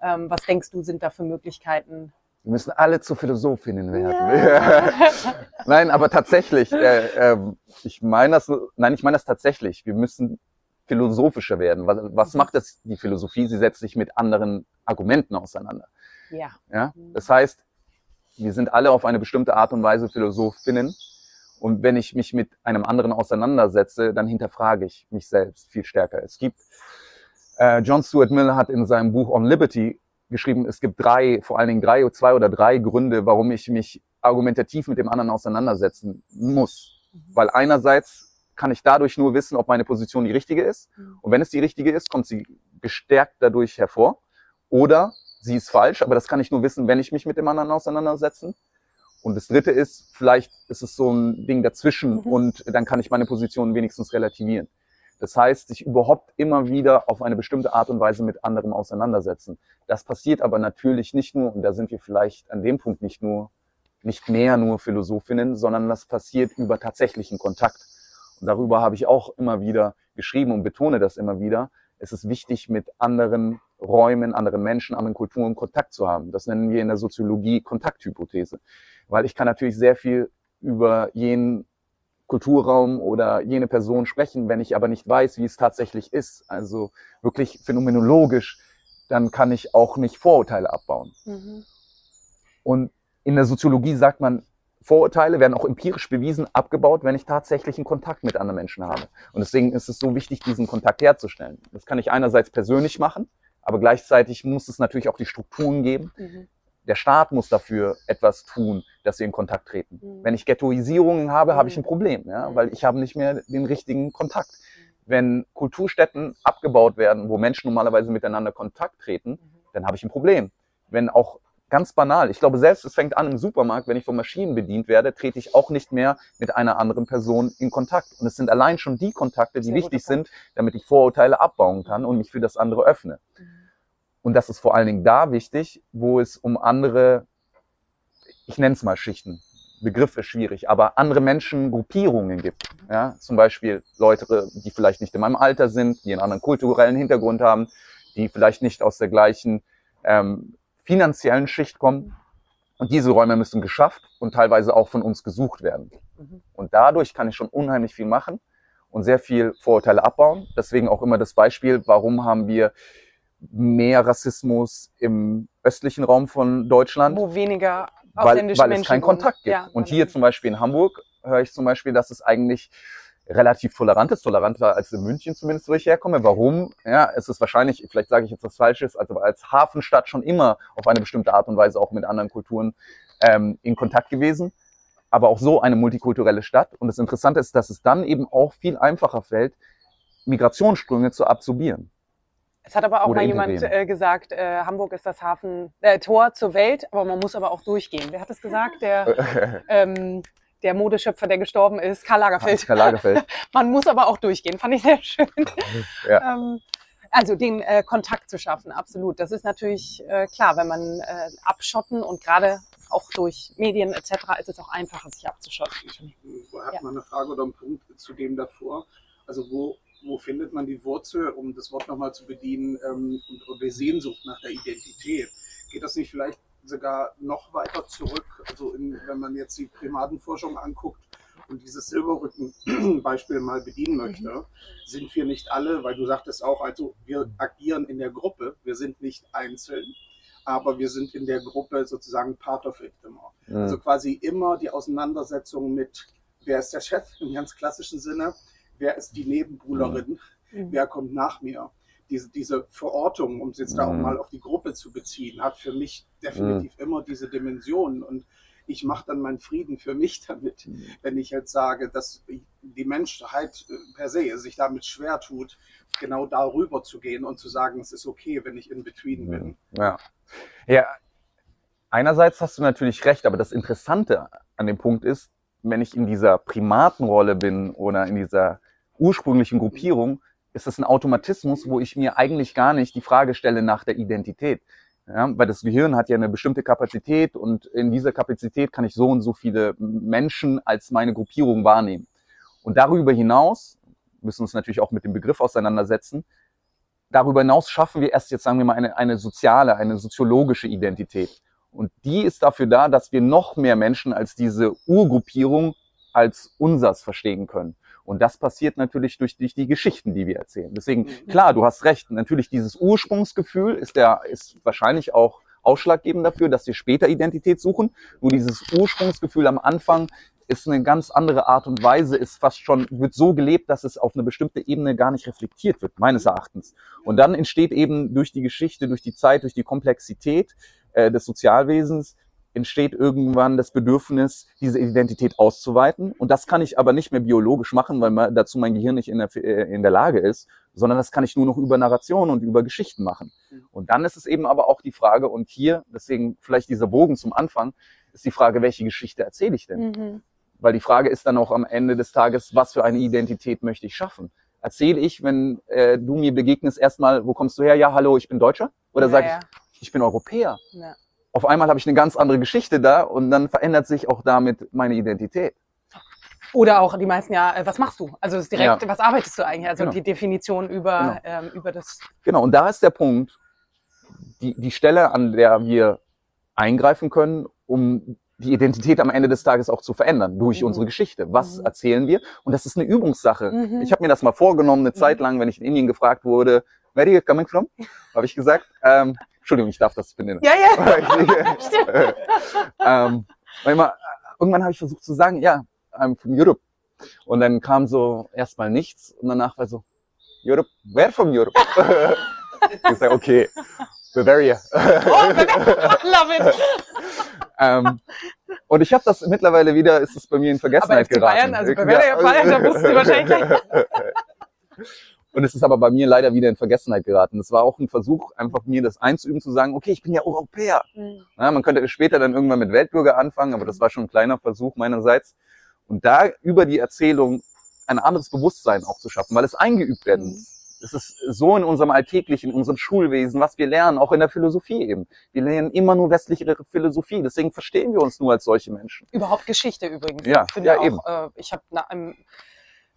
A: Ähm, was denkst du, sind da für Möglichkeiten?
C: Wir müssen alle zu Philosophinnen werden. nein, aber tatsächlich, äh, äh, ich meine das, nein, ich meine das tatsächlich. Wir müssen philosophischer werden. Was, was macht das die Philosophie? Sie setzt sich mit anderen Argumenten auseinander.
A: ja.
C: Ja? Das heißt, wir sind alle auf eine bestimmte Art und Weise Philosophinnen. Und wenn ich mich mit einem anderen auseinandersetze, dann hinterfrage ich mich selbst viel stärker. Es gibt, äh, John Stuart Mill hat in seinem Buch On Liberty geschrieben, es gibt drei, vor allen Dingen drei, zwei oder drei Gründe, warum ich mich argumentativ mit dem anderen auseinandersetzen muss. Weil einerseits kann ich dadurch nur wissen, ob meine Position die richtige ist.
A: Mhm.
C: Und wenn es die richtige ist, kommt sie gestärkt dadurch hervor. Oder sie ist falsch, aber das kann ich nur wissen, wenn ich mich mit dem anderen auseinandersetzen. Und das dritte ist, vielleicht ist es so ein Ding dazwischen
A: Mhm.
C: und dann kann ich meine Position wenigstens relativieren. Das heißt, sich überhaupt immer wieder auf eine bestimmte Art und Weise mit anderem auseinandersetzen. Das passiert aber natürlich nicht nur, und da sind wir vielleicht an dem Punkt nicht nur, nicht mehr nur Philosophinnen, sondern das passiert über tatsächlichen Kontakt. Und darüber habe ich auch immer wieder geschrieben und betone das immer wieder. Es ist wichtig, mit anderen Räumen, anderen Menschen, anderen Kulturen Kontakt zu haben. Das nennen wir in der Soziologie Kontakthypothese. Weil ich kann natürlich sehr viel über jenen Kulturraum oder jene Person sprechen, wenn ich aber nicht weiß, wie es tatsächlich ist, also wirklich phänomenologisch, dann kann ich auch nicht Vorurteile abbauen.
A: Mhm.
C: Und in der Soziologie sagt man, Vorurteile werden auch empirisch bewiesen abgebaut, wenn ich tatsächlich einen Kontakt mit anderen Menschen habe. Und deswegen ist es so wichtig, diesen Kontakt herzustellen. Das kann ich einerseits persönlich machen, aber gleichzeitig muss es natürlich auch die Strukturen geben.
A: Mhm.
C: Der Staat muss dafür etwas tun, dass wir in Kontakt treten.
A: Mhm.
C: Wenn ich Ghettoisierungen habe, habe ich
A: Mhm.
C: ein Problem, ja,
A: Mhm.
C: weil ich habe nicht mehr den richtigen Kontakt. Wenn Kulturstätten abgebaut werden, wo Menschen normalerweise miteinander Kontakt treten, dann habe ich ein Problem. Wenn auch ganz banal, ich glaube selbst, es fängt an im Supermarkt, wenn ich von Maschinen bedient werde, trete ich auch nicht mehr mit einer anderen Person in Kontakt. Und es sind allein schon die Kontakte, die
A: Sehr
C: wichtig sind, damit ich Vorurteile abbauen kann und mich für das andere öffne.
A: Mhm.
C: Und das ist vor allen Dingen da wichtig, wo es um andere, ich nenne es mal Schichten, Begriff ist schwierig, aber andere Menschengruppierungen gibt. Ja? Zum Beispiel Leute, die vielleicht nicht in meinem Alter sind, die einen anderen kulturellen Hintergrund haben, die vielleicht nicht aus der gleichen ähm, finanziellen Schicht kommen. Und diese Räume müssen geschafft und teilweise auch von uns gesucht werden.
A: Mhm.
C: Und dadurch kann ich schon unheimlich viel machen und sehr viel Vorurteile abbauen. Deswegen auch immer das Beispiel, warum haben wir mehr Rassismus im östlichen Raum von Deutschland?
A: Wo weniger
C: weil,
A: ausländische
C: weil
A: Menschen
C: es keinen. Kontakt gibt.
A: Ja,
C: und
A: weil-
C: hier zum Beispiel in Hamburg höre ich zum Beispiel, dass es eigentlich relativ tolerant ist, toleranter als in München zumindest, wo ich herkomme. Warum? Ja, es ist wahrscheinlich, vielleicht sage ich jetzt was Falsches, also als Hafenstadt schon immer auf eine bestimmte Art und Weise auch mit anderen Kulturen ähm, in Kontakt gewesen. Aber auch so eine multikulturelle Stadt. Und das Interessante ist, dass es dann eben auch viel einfacher fällt, Migrationsströme zu absorbieren.
A: Es hat aber auch
C: Oder
A: mal jemand äh, gesagt, äh, Hamburg ist das Hafen, äh, Tor zur Welt, aber man muss aber auch durchgehen. Wer hat es gesagt? Der, ähm, der Modeschöpfer, der gestorben ist, Karl Lagerfeld.
C: Karl Lagerfeld.
A: Man muss aber auch durchgehen, fand ich sehr schön.
C: Ja.
A: Ähm, also den äh, Kontakt zu schaffen, absolut. Das ist natürlich äh, klar, wenn man äh, abschotten und gerade auch durch Medien etc. ist es auch einfacher, sich abzuschotten.
E: Wo hat
A: Ja.
E: man eine Frage oder einen Punkt zu dem davor? Also wo, wo findet man die Wurzel, um das Wort nochmal zu bedienen, ähm, und, und die Sehnsucht nach der Identität? Geht das nicht vielleicht sogar noch weiter zurück? Also in, wenn man jetzt die Primatenforschung anguckt und dieses Silberrücken-Beispiel mal bedienen möchte, sind wir nicht alle, weil du sagtest auch, also wir agieren in der Gruppe, wir sind nicht einzeln, aber wir sind in der Gruppe sozusagen part of it immer. Also quasi immer die Auseinandersetzung mit, wer ist der Chef im ganz klassischen Sinne, wer ist die Nebenbuhlerin,
A: Mhm.
E: wer kommt nach mir. Diese, diese Verortung, um es jetzt da auch
C: Mhm.
E: mal auf die Gruppe zu beziehen, hat für mich definitiv immer diese Dimension. Und ich mache dann meinen Frieden für mich damit, wenn ich jetzt sage, dass die Menschheit äh, per se sich damit schwer tut, genau darüber zu gehen und zu sagen, es ist okay, wenn ich in between bin.
C: Ja. ja, einerseits hast du natürlich recht, aber das Interessante an dem Punkt ist, wenn ich in dieser Primatenrolle bin oder in dieser ursprünglichen Gruppierung, ist es ein Automatismus, wo ich mir eigentlich gar nicht die Frage stelle nach der Identität. Ja, weil das Gehirn hat ja eine bestimmte Kapazität und in dieser Kapazität kann ich so und so viele Menschen als meine Gruppierung wahrnehmen. Und darüber hinaus müssen wir uns natürlich auch mit dem Begriff auseinandersetzen. Darüber hinaus schaffen wir erst jetzt, sagen wir mal, eine, eine soziale, eine soziologische Identität. Und die ist dafür da, dass wir noch mehr Menschen als diese Urgruppierung als unsers verstehen können. Und das passiert natürlich durch, durch die Geschichten, die wir erzählen. Deswegen,
E: Mhm.
C: klar, du hast recht. Natürlich dieses Ursprungsgefühl ist der, ist wahrscheinlich auch ausschlaggebend dafür, dass wir später Identität suchen. Nur dieses Ursprungsgefühl am Anfang ist eine ganz andere Art und Weise, ist fast schon, wird so gelebt, dass es auf eine bestimmte Ebene gar nicht reflektiert wird, meines Erachtens. Und dann entsteht eben durch die Geschichte, durch die Zeit, durch die Komplexität äh, des Sozialwesens entsteht irgendwann das Bedürfnis, diese Identität auszuweiten. Und das kann ich aber nicht mehr biologisch machen, weil dazu mein Gehirn nicht in der, äh, in der Lage ist, sondern das kann ich nur noch über Narration und über Geschichten machen. Und dann ist es eben aber auch die Frage, und hier, deswegen vielleicht dieser Bogen zum Anfang, ist die Frage, welche Geschichte erzähle ich denn?
A: Mhm.
C: Weil die Frage ist dann auch am Ende des Tages, was für eine Identität möchte ich schaffen? Erzähle ich, wenn äh, du mir begegnest, erstmal, wo kommst du her? Ja, hallo, ich bin Deutscher? Oder
A: Ja,
C: sage
A: ja.
C: Ich, bin Europäer?
A: Ja.
C: Auf einmal habe ich eine ganz andere Geschichte da und dann verändert sich auch damit meine Identität.
A: Oder auch die meisten ja, äh, was machst du? Also ist direkt,
C: Ja.
A: was arbeitest du eigentlich? Also
C: Genau.
A: die Definition über, ähm, über das.
C: Genau, und da ist der Punkt, die, die Stelle, an der wir eingreifen können, um die Identität am Ende des Tages auch zu verändern durch
A: Mhm.
C: unsere Geschichte. Was
A: Mhm.
C: erzählen wir? Und das ist eine Übungssache.
A: Mhm.
C: Ich habe mir das mal vorgenommen, eine Zeit lang, wenn ich in Indien gefragt wurde, where are you coming from? Habe ich gesagt, ähm, Entschuldigung, ich darf das benennen.
A: Ja, ja.
C: Stimmt. ähm, immer, irgendwann habe ich versucht zu sagen, ja, I'm from Europe. Und dann kam so erstmal nichts und danach war so, Europe, where from Europe? ich sage, okay, Bavaria.
A: Oh, love it.
C: ähm, und ich habe das mittlerweile wieder, ist es bei mir in Vergessenheit
A: FC
C: geraten.
A: Bayern, also Bavaria, Bayern, da wussten Sie wahrscheinlich.
C: Und es ist aber bei mir leider wieder in Vergessenheit geraten. Das war auch ein Versuch, einfach mir das einzuüben, zu sagen, okay, ich bin ja Europäer. Ja, man könnte später dann irgendwann mit Weltbürger anfangen, aber das war schon ein kleiner Versuch meinerseits. Und da über die Erzählung ein anderes Bewusstsein auch zu schaffen, weil es eingeübt werden
A: Mhm.
C: muss. Es ist so in unserem Alltäglichen, in unserem Schulwesen, was wir lernen, auch in der Philosophie eben. Wir lernen immer nur westliche Philosophie, deswegen verstehen wir uns nur als solche Menschen.
A: Überhaupt Geschichte übrigens.
C: Ja,
A: finde
C: ja,
A: auch,
C: eben.
A: Äh, ich habe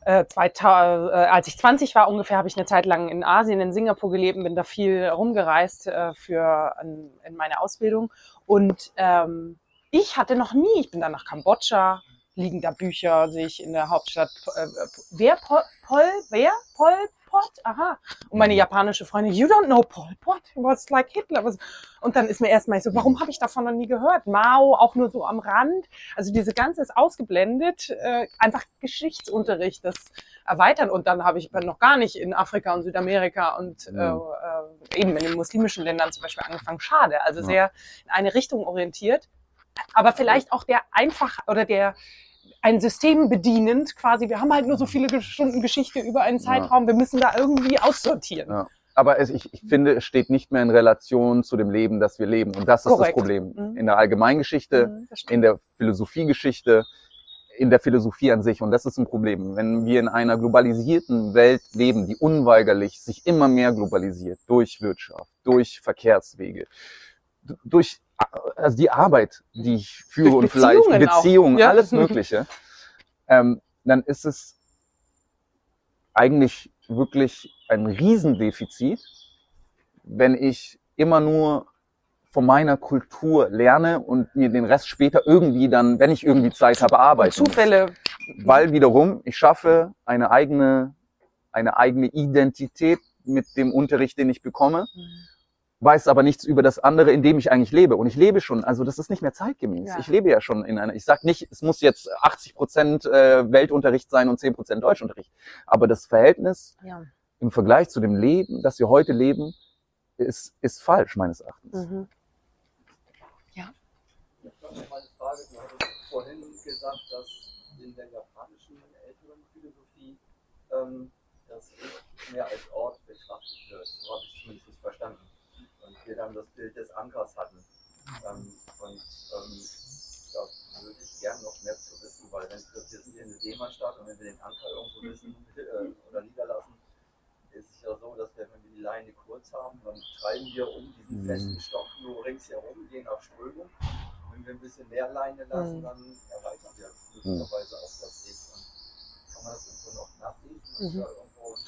A: äh, 2000, äh, als ich 20 war ungefähr, habe ich eine Zeit lang in Asien, in Singapur gelebt, bin da viel rumgereist äh, für an, in meine Ausbildung. Und ähm, ich hatte noch nie, ich bin dann nach Kambodscha, liegen da Bücher, sehe ich in der Hauptstadt. Äh, wer Pol, Pol, wer Pol Pot? Aha. Und meine japanische Freundin, you don't know Pol Pot, he was like Hitler. Was? Und dann ist mir erstmal so, warum habe ich davon noch nie gehört? Mao auch nur so am Rand. Also diese ganze ist ausgeblendet, äh, einfach Geschichtsunterricht, das erweitern. Und dann habe ich noch gar nicht in Afrika und Südamerika und äh,
C: Mhm.
A: äh, eben in den muslimischen Ländern zum Beispiel angefangen. Schade, also
C: Ja.
A: sehr in eine Richtung orientiert. Aber vielleicht auch der einfach oder der ein System bedienend quasi. Wir haben halt nur so viele Stunden Geschichte über einen Zeitraum. Wir müssen da irgendwie aussortieren.
C: Ja. Aber es, ich, ich finde, es steht nicht mehr in Relation zu dem Leben, das wir leben. Und das ist
A: Korrekt.
C: das Problem.
A: Mhm.
C: In der Allgemeingeschichte,
A: Mhm,
C: in der Philosophiegeschichte, in der Philosophie an sich. Und das ist ein Problem. Wenn wir in einer globalisierten Welt leben, die unweigerlich sich immer mehr globalisiert, durch Wirtschaft, durch Verkehrswege, durch also die Arbeit, die ich führe und vielleicht
A: Beziehungen Ja.
C: alles Mögliche, ähm, dann ist es eigentlich wirklich ein Riesendefizit, wenn ich immer nur von meiner Kultur lerne und mir den Rest später irgendwie dann, wenn ich irgendwie Zeit habe, arbeite.
A: Zufälle.
C: Weil wiederum, ich schaffe eine eigene, eine eigene Identität mit dem Unterricht, den ich bekomme, weiß aber nichts über das andere, in dem ich eigentlich lebe. Und ich lebe schon, also das ist nicht mehr zeitgemäß.
A: Ja.
C: Ich lebe ja schon in einer, ich sage nicht, es muss jetzt 80 Prozent äh, Weltunterricht sein und 10 Prozent Deutschunterricht. Aber das Verhältnis
A: Ja.
C: im Vergleich zu dem Leben, das wir heute leben, ist, ist falsch meines Erachtens.
A: Mhm.
F: Ich habe noch mal eine Frage. Du hattest vorhin gesagt, dass in der japanischen älteren Philosophie ähm, das mehr als Ort betrachtet wird. So habe ich zumindest verstanden. Wir dann das Bild des Ankers hatten. Ähm, und ähm, da würde ich gerne noch mehr zu wissen, weil wenn, wir sind hier eine Seemannstadt und wenn wir den Anker irgendwo wissen äh, oder niederlassen, ist es ja so, dass wir, wenn wir die Leine kurz haben, dann treiben wir um diesen
C: Mhm.
F: festen Stock nur ringsherum, je nach Strömung. Und wenn wir ein bisschen mehr Leine lassen,
A: Mhm.
F: dann erweitern wir möglicherweise auch das Ding. Und kann man das irgendwo noch nachlesen?
A: Mhm.
F: da irgendwo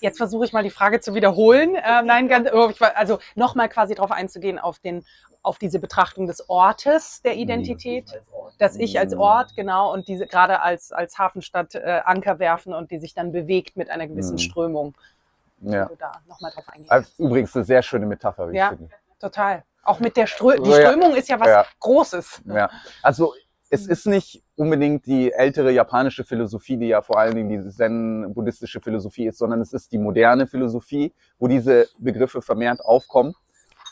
A: Jetzt versuche ich mal die Frage zu wiederholen. Äh, nein, ganz, oh, also nochmal quasi darauf einzugehen, auf, den, auf diese Betrachtung des Ortes der Identität.
F: als Ort?
A: Das Ich als Ort, genau, und diese gerade als, als Hafenstadt äh, Anker werfen und die sich dann bewegt mit einer gewissen
C: Mhm.
A: Strömung.
C: Ja.
A: Wenn du da nochmal drauf eingehst.
C: Also, übrigens eine sehr schöne Metapher, wie
A: Ja.
C: ich finde.
A: Total. Auch mit der Strö die. Strömung ist ja was
C: Ja.
A: Großes.
C: Ja, also es ist nicht unbedingt die ältere japanische Philosophie, die ja vor allen Dingen die zen-buddhistische Philosophie ist, sondern es ist die moderne Philosophie, wo diese Begriffe vermehrt aufkommen.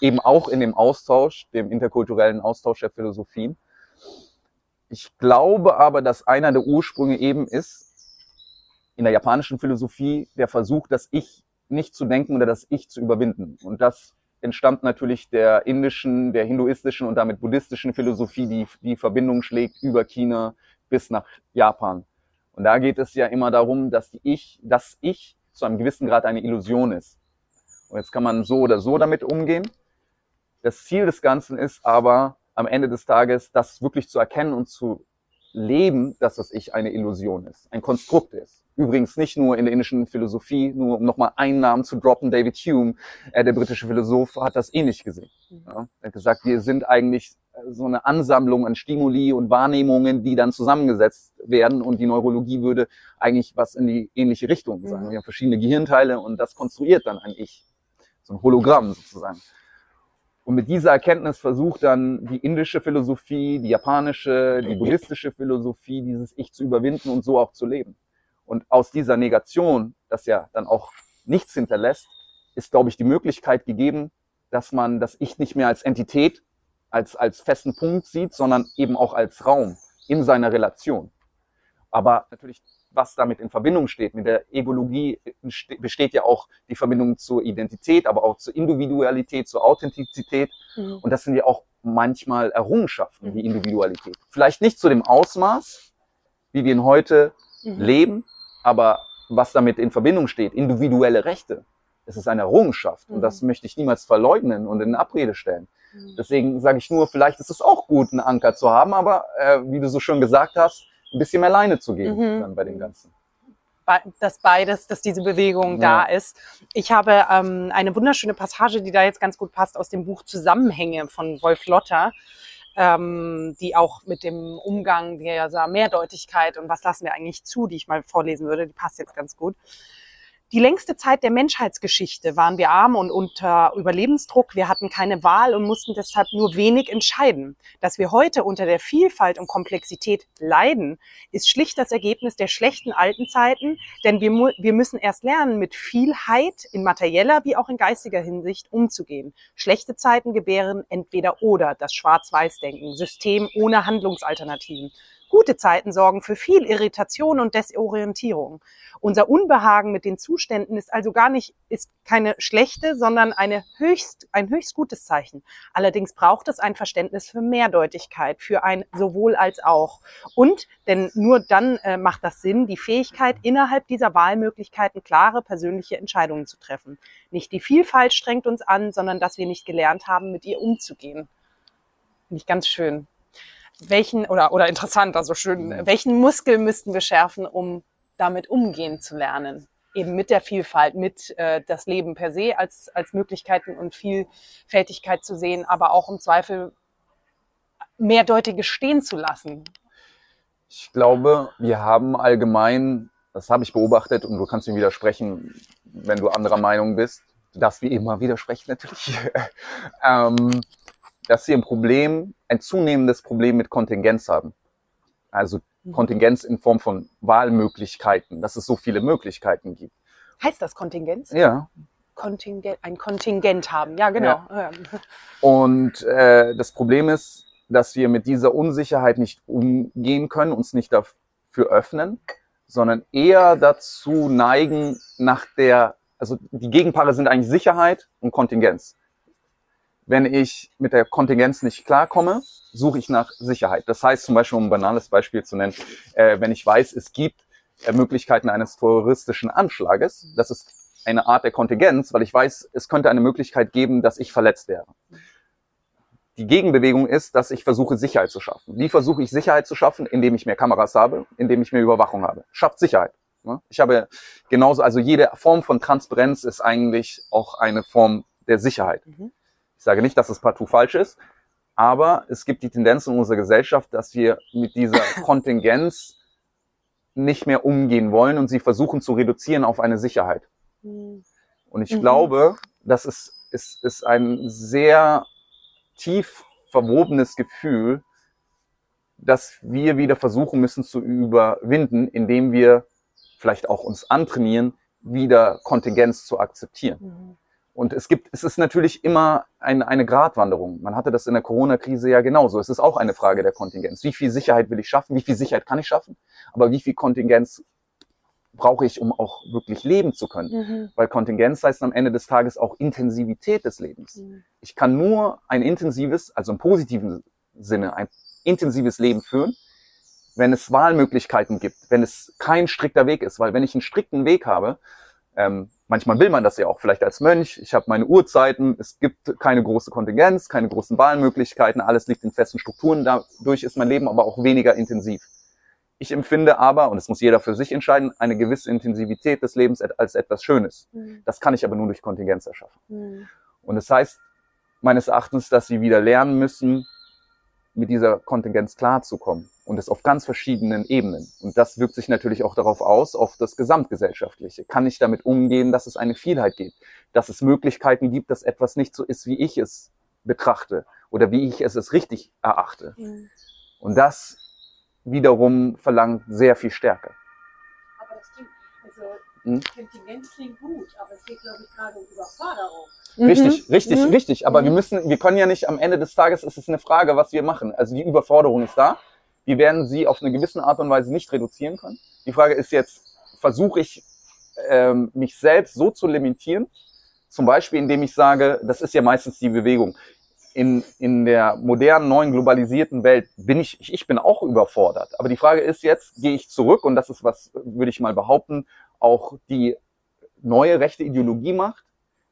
C: eben auch in dem Austausch, dem interkulturellen Austausch der Philosophien. Ich glaube aber, dass einer der Ursprünge eben ist, in der japanischen Philosophie, der Versuch, das Ich nicht zu denken oder das Ich zu überwinden. Und das entstammt natürlich der indischen, der hinduistischen und damit buddhistischen Philosophie, die die Verbindung schlägt über China bis nach Japan. Und da geht es ja immer darum, dass die Ich, das Ich zu einem gewissen Grad eine Illusion ist. Und jetzt kann man so oder so damit umgehen. Das Ziel des Ganzen ist aber am Ende des Tages, das wirklich zu erkennen und zu leben, dass das Ich eine Illusion ist, ein Konstrukt ist. Übrigens nicht nur in der indischen Philosophie, nur um nochmal einen Namen zu droppen, David Hume, äh, der britische Philosoph, hat das ähnlich gesehen. Ja, er hat gesagt, wir sind eigentlich äh, so eine Ansammlung an Stimuli und Wahrnehmungen, die dann zusammengesetzt werden und die Neurologie würde eigentlich was in die ähnliche Richtung sagen.
A: Mhm.
C: Wir haben verschiedene Gehirnteile und das konstruiert dann ein Ich. So ein Hologramm sozusagen. Und mit dieser Erkenntnis versucht dann die indische Philosophie, die japanische, die buddhistische Philosophie, dieses Ich zu überwinden und so auch zu leben. Und aus dieser Negation, das ja dann auch nichts hinterlässt, ist, glaube ich, die Möglichkeit gegeben, dass man das Ich nicht mehr als Entität, als, als festen Punkt sieht, sondern eben auch als Raum in seiner Relation. Aber natürlich, was damit in Verbindung steht, mit der Egologie ste- besteht ja auch die Verbindung zur Identität, aber auch zur Individualität, zur Authentizität.
A: Mhm.
C: Und das sind ja auch manchmal Errungenschaften, die Individualität. Vielleicht nicht zu dem Ausmaß, wie wir ihn heute
A: Mhm.
C: leben, aber was damit in Verbindung steht, individuelle Rechte, es ist eine Errungenschaft. Und
A: Mhm.
C: das möchte ich niemals verleugnen und in Abrede stellen.
A: Mhm.
C: Deswegen sage ich nur, vielleicht ist es auch gut, einen Anker zu haben, aber äh, wie du so schön gesagt hast, ein bisschen mehr Leine zu geben
A: Mhm.
C: dann bei dem Ganzen.
A: Dass beides, dass diese Bewegung
C: Ja.
A: da ist. Ich habe ähm, eine wunderschöne Passage, die da jetzt ganz gut passt, aus dem Buch Zusammenhänge von Wolf Lotter, ähm, die auch mit dem Umgang der Mehrdeutigkeit und was lassen wir eigentlich zu, die ich mal vorlesen würde, die passt jetzt ganz gut. Die längste Zeit der Menschheitsgeschichte waren wir arm und unter Überlebensdruck. Wir hatten keine Wahl und mussten deshalb nur wenig entscheiden. Dass wir heute unter der Vielfalt und Komplexität leiden, ist schlicht das Ergebnis der schlechten alten Zeiten, denn wir, wir müssen erst lernen, mit Vielheit in materieller wie auch in geistiger Hinsicht umzugehen. Schlechte Zeiten gebären entweder oder das Schwarz-Weiß-Denken, System ohne Handlungsalternativen. Gute Zeiten sorgen für viel Irritation und Desorientierung. Unser Unbehagen mit den Zuständen ist also gar nicht, ist keine schlechte, sondern eine höchst, ein höchst gutes Zeichen. Allerdings braucht es ein Verständnis für Mehrdeutigkeit, für ein sowohl als auch. Und, denn nur dann äh, macht das Sinn, die Fähigkeit, innerhalb dieser Wahlmöglichkeiten klare persönliche Entscheidungen zu treffen. Nicht die Vielfalt strengt uns an, sondern dass wir nicht gelernt haben, mit ihr umzugehen. Finde ich ganz schön. Welchen, oder, oder interessant, also schön, welchen Muskel müssten wir schärfen, um damit umgehen zu lernen? Eben mit der Vielfalt, mit äh, das Leben per se als, als Möglichkeiten und Vielfältigkeit zu sehen, aber auch im Zweifel mehrdeutige stehen zu lassen.
C: Ich glaube, wir haben allgemein, das habe ich beobachtet und du kannst mir widersprechen, wenn du anderer Meinung bist, darfst wie immer widersprechen natürlich, ähm, dass wir ein Problem, ein zunehmendes Problem mit Kontingenz haben. Also Kontingenz in Form von Wahlmöglichkeiten, dass es so viele Möglichkeiten gibt.
A: Heißt das Kontingenz?
C: Ja,
A: Kontingent, ein Kontingent haben, ja genau. Ja.
C: Und äh, das Problem ist, dass wir mit dieser Unsicherheit nicht umgehen können, uns nicht dafür öffnen, sondern eher dazu neigen nach der, also die Gegenpaare sind eigentlich Sicherheit und Kontingenz. Wenn ich mit der Kontingenz nicht klarkomme, suche ich nach Sicherheit. Das heißt zum Beispiel, um ein banales Beispiel zu nennen, äh, wenn ich weiß, es gibt äh, Möglichkeiten eines terroristischen Anschlages, das ist eine Art der Kontingenz, weil ich weiß, es könnte eine Möglichkeit geben, dass ich verletzt wäre. Die Gegenbewegung ist, dass ich versuche, Sicherheit zu schaffen. Wie versuche ich Sicherheit zu schaffen? Indem ich mehr Kameras habe, indem ich mehr Überwachung habe. Schafft Sicherheit. ne? Ich habe genauso, also jede Form von Transparenz ist eigentlich auch eine Form der Sicherheit.
A: Mhm.
C: Ich sage nicht, dass es partout falsch ist, aber es gibt die Tendenz in unserer Gesellschaft, dass wir mit dieser Kontingenz nicht mehr umgehen wollen und sie versuchen zu reduzieren auf eine Sicherheit. Und ich
A: Mhm.
C: glaube, das ist, ist, ist ein sehr tief verwobenes Gefühl, das wir wieder versuchen müssen zu überwinden, indem wir vielleicht auch uns antrainieren, wieder Kontingenz zu akzeptieren.
A: Mhm.
C: Und es gibt, es ist natürlich immer ein, eine Gratwanderung. Man hatte das in der Corona-Krise ja genauso. Es ist auch eine Frage der Kontingenz. Wie viel Sicherheit will ich schaffen? Wie viel Sicherheit kann ich schaffen? Aber wie viel Kontingenz brauche ich, um auch wirklich leben zu können?
A: Mhm.
C: Weil Kontingenz heißt am Ende des Tages auch Intensivität des Lebens.
A: Mhm.
C: Ich kann nur ein intensives, also im positiven Sinne, ein intensives Leben führen, wenn es Wahlmöglichkeiten gibt, wenn es kein strikter Weg ist. Weil wenn ich einen strikten Weg habe, ähm, manchmal will man das ja auch, vielleicht als Mönch, ich habe meine Uhrzeiten, es gibt keine große Kontingenz, keine großen Wahlmöglichkeiten, alles liegt in festen Strukturen, dadurch ist mein Leben aber auch weniger intensiv. Ich empfinde aber, und das muss jeder für sich entscheiden, eine gewisse Intensivität des Lebens als etwas Schönes.
A: Mhm.
C: Das kann ich aber nur durch Kontingenz erschaffen.
A: Mhm.
C: Und das heißt meines Erachtens, dass sie wieder lernen müssen, mit dieser Kontingenz klarzukommen. Und das auf ganz verschiedenen Ebenen. Und das wirkt sich natürlich auch darauf aus, auf das Gesamtgesellschaftliche. Kann ich damit umgehen, dass es eine Vielheit gibt? Dass es Möglichkeiten gibt, dass etwas nicht so ist, wie ich es betrachte oder wie ich es als richtig erachte.
A: Mhm.
C: Und das wiederum verlangt sehr viel Stärke.
G: Also
C: Hm?
G: Kontingenz klingt gut, aber es geht, glaube ich, gerade um Überforderung.
C: Richtig, richtig,
A: Mhm.
C: richtig. Aber
A: Mhm.
C: wir müssen, wir können ja nicht am Ende des Tages, ist es eine Frage, was wir machen. Also die Überforderung ist da. Wir werden sie auf eine gewisse Art und Weise nicht reduzieren können. Die Frage ist jetzt, versuche ich ähm, mich selbst so zu limitieren, zum Beispiel indem ich sage, das ist ja meistens die Bewegung. In, in der modernen, neuen, globalisierten Welt bin ich, ich bin auch überfordert. Aber die Frage ist jetzt, gehe ich zurück, und das ist was, würde ich mal behaupten, auch die neue rechte Ideologie macht.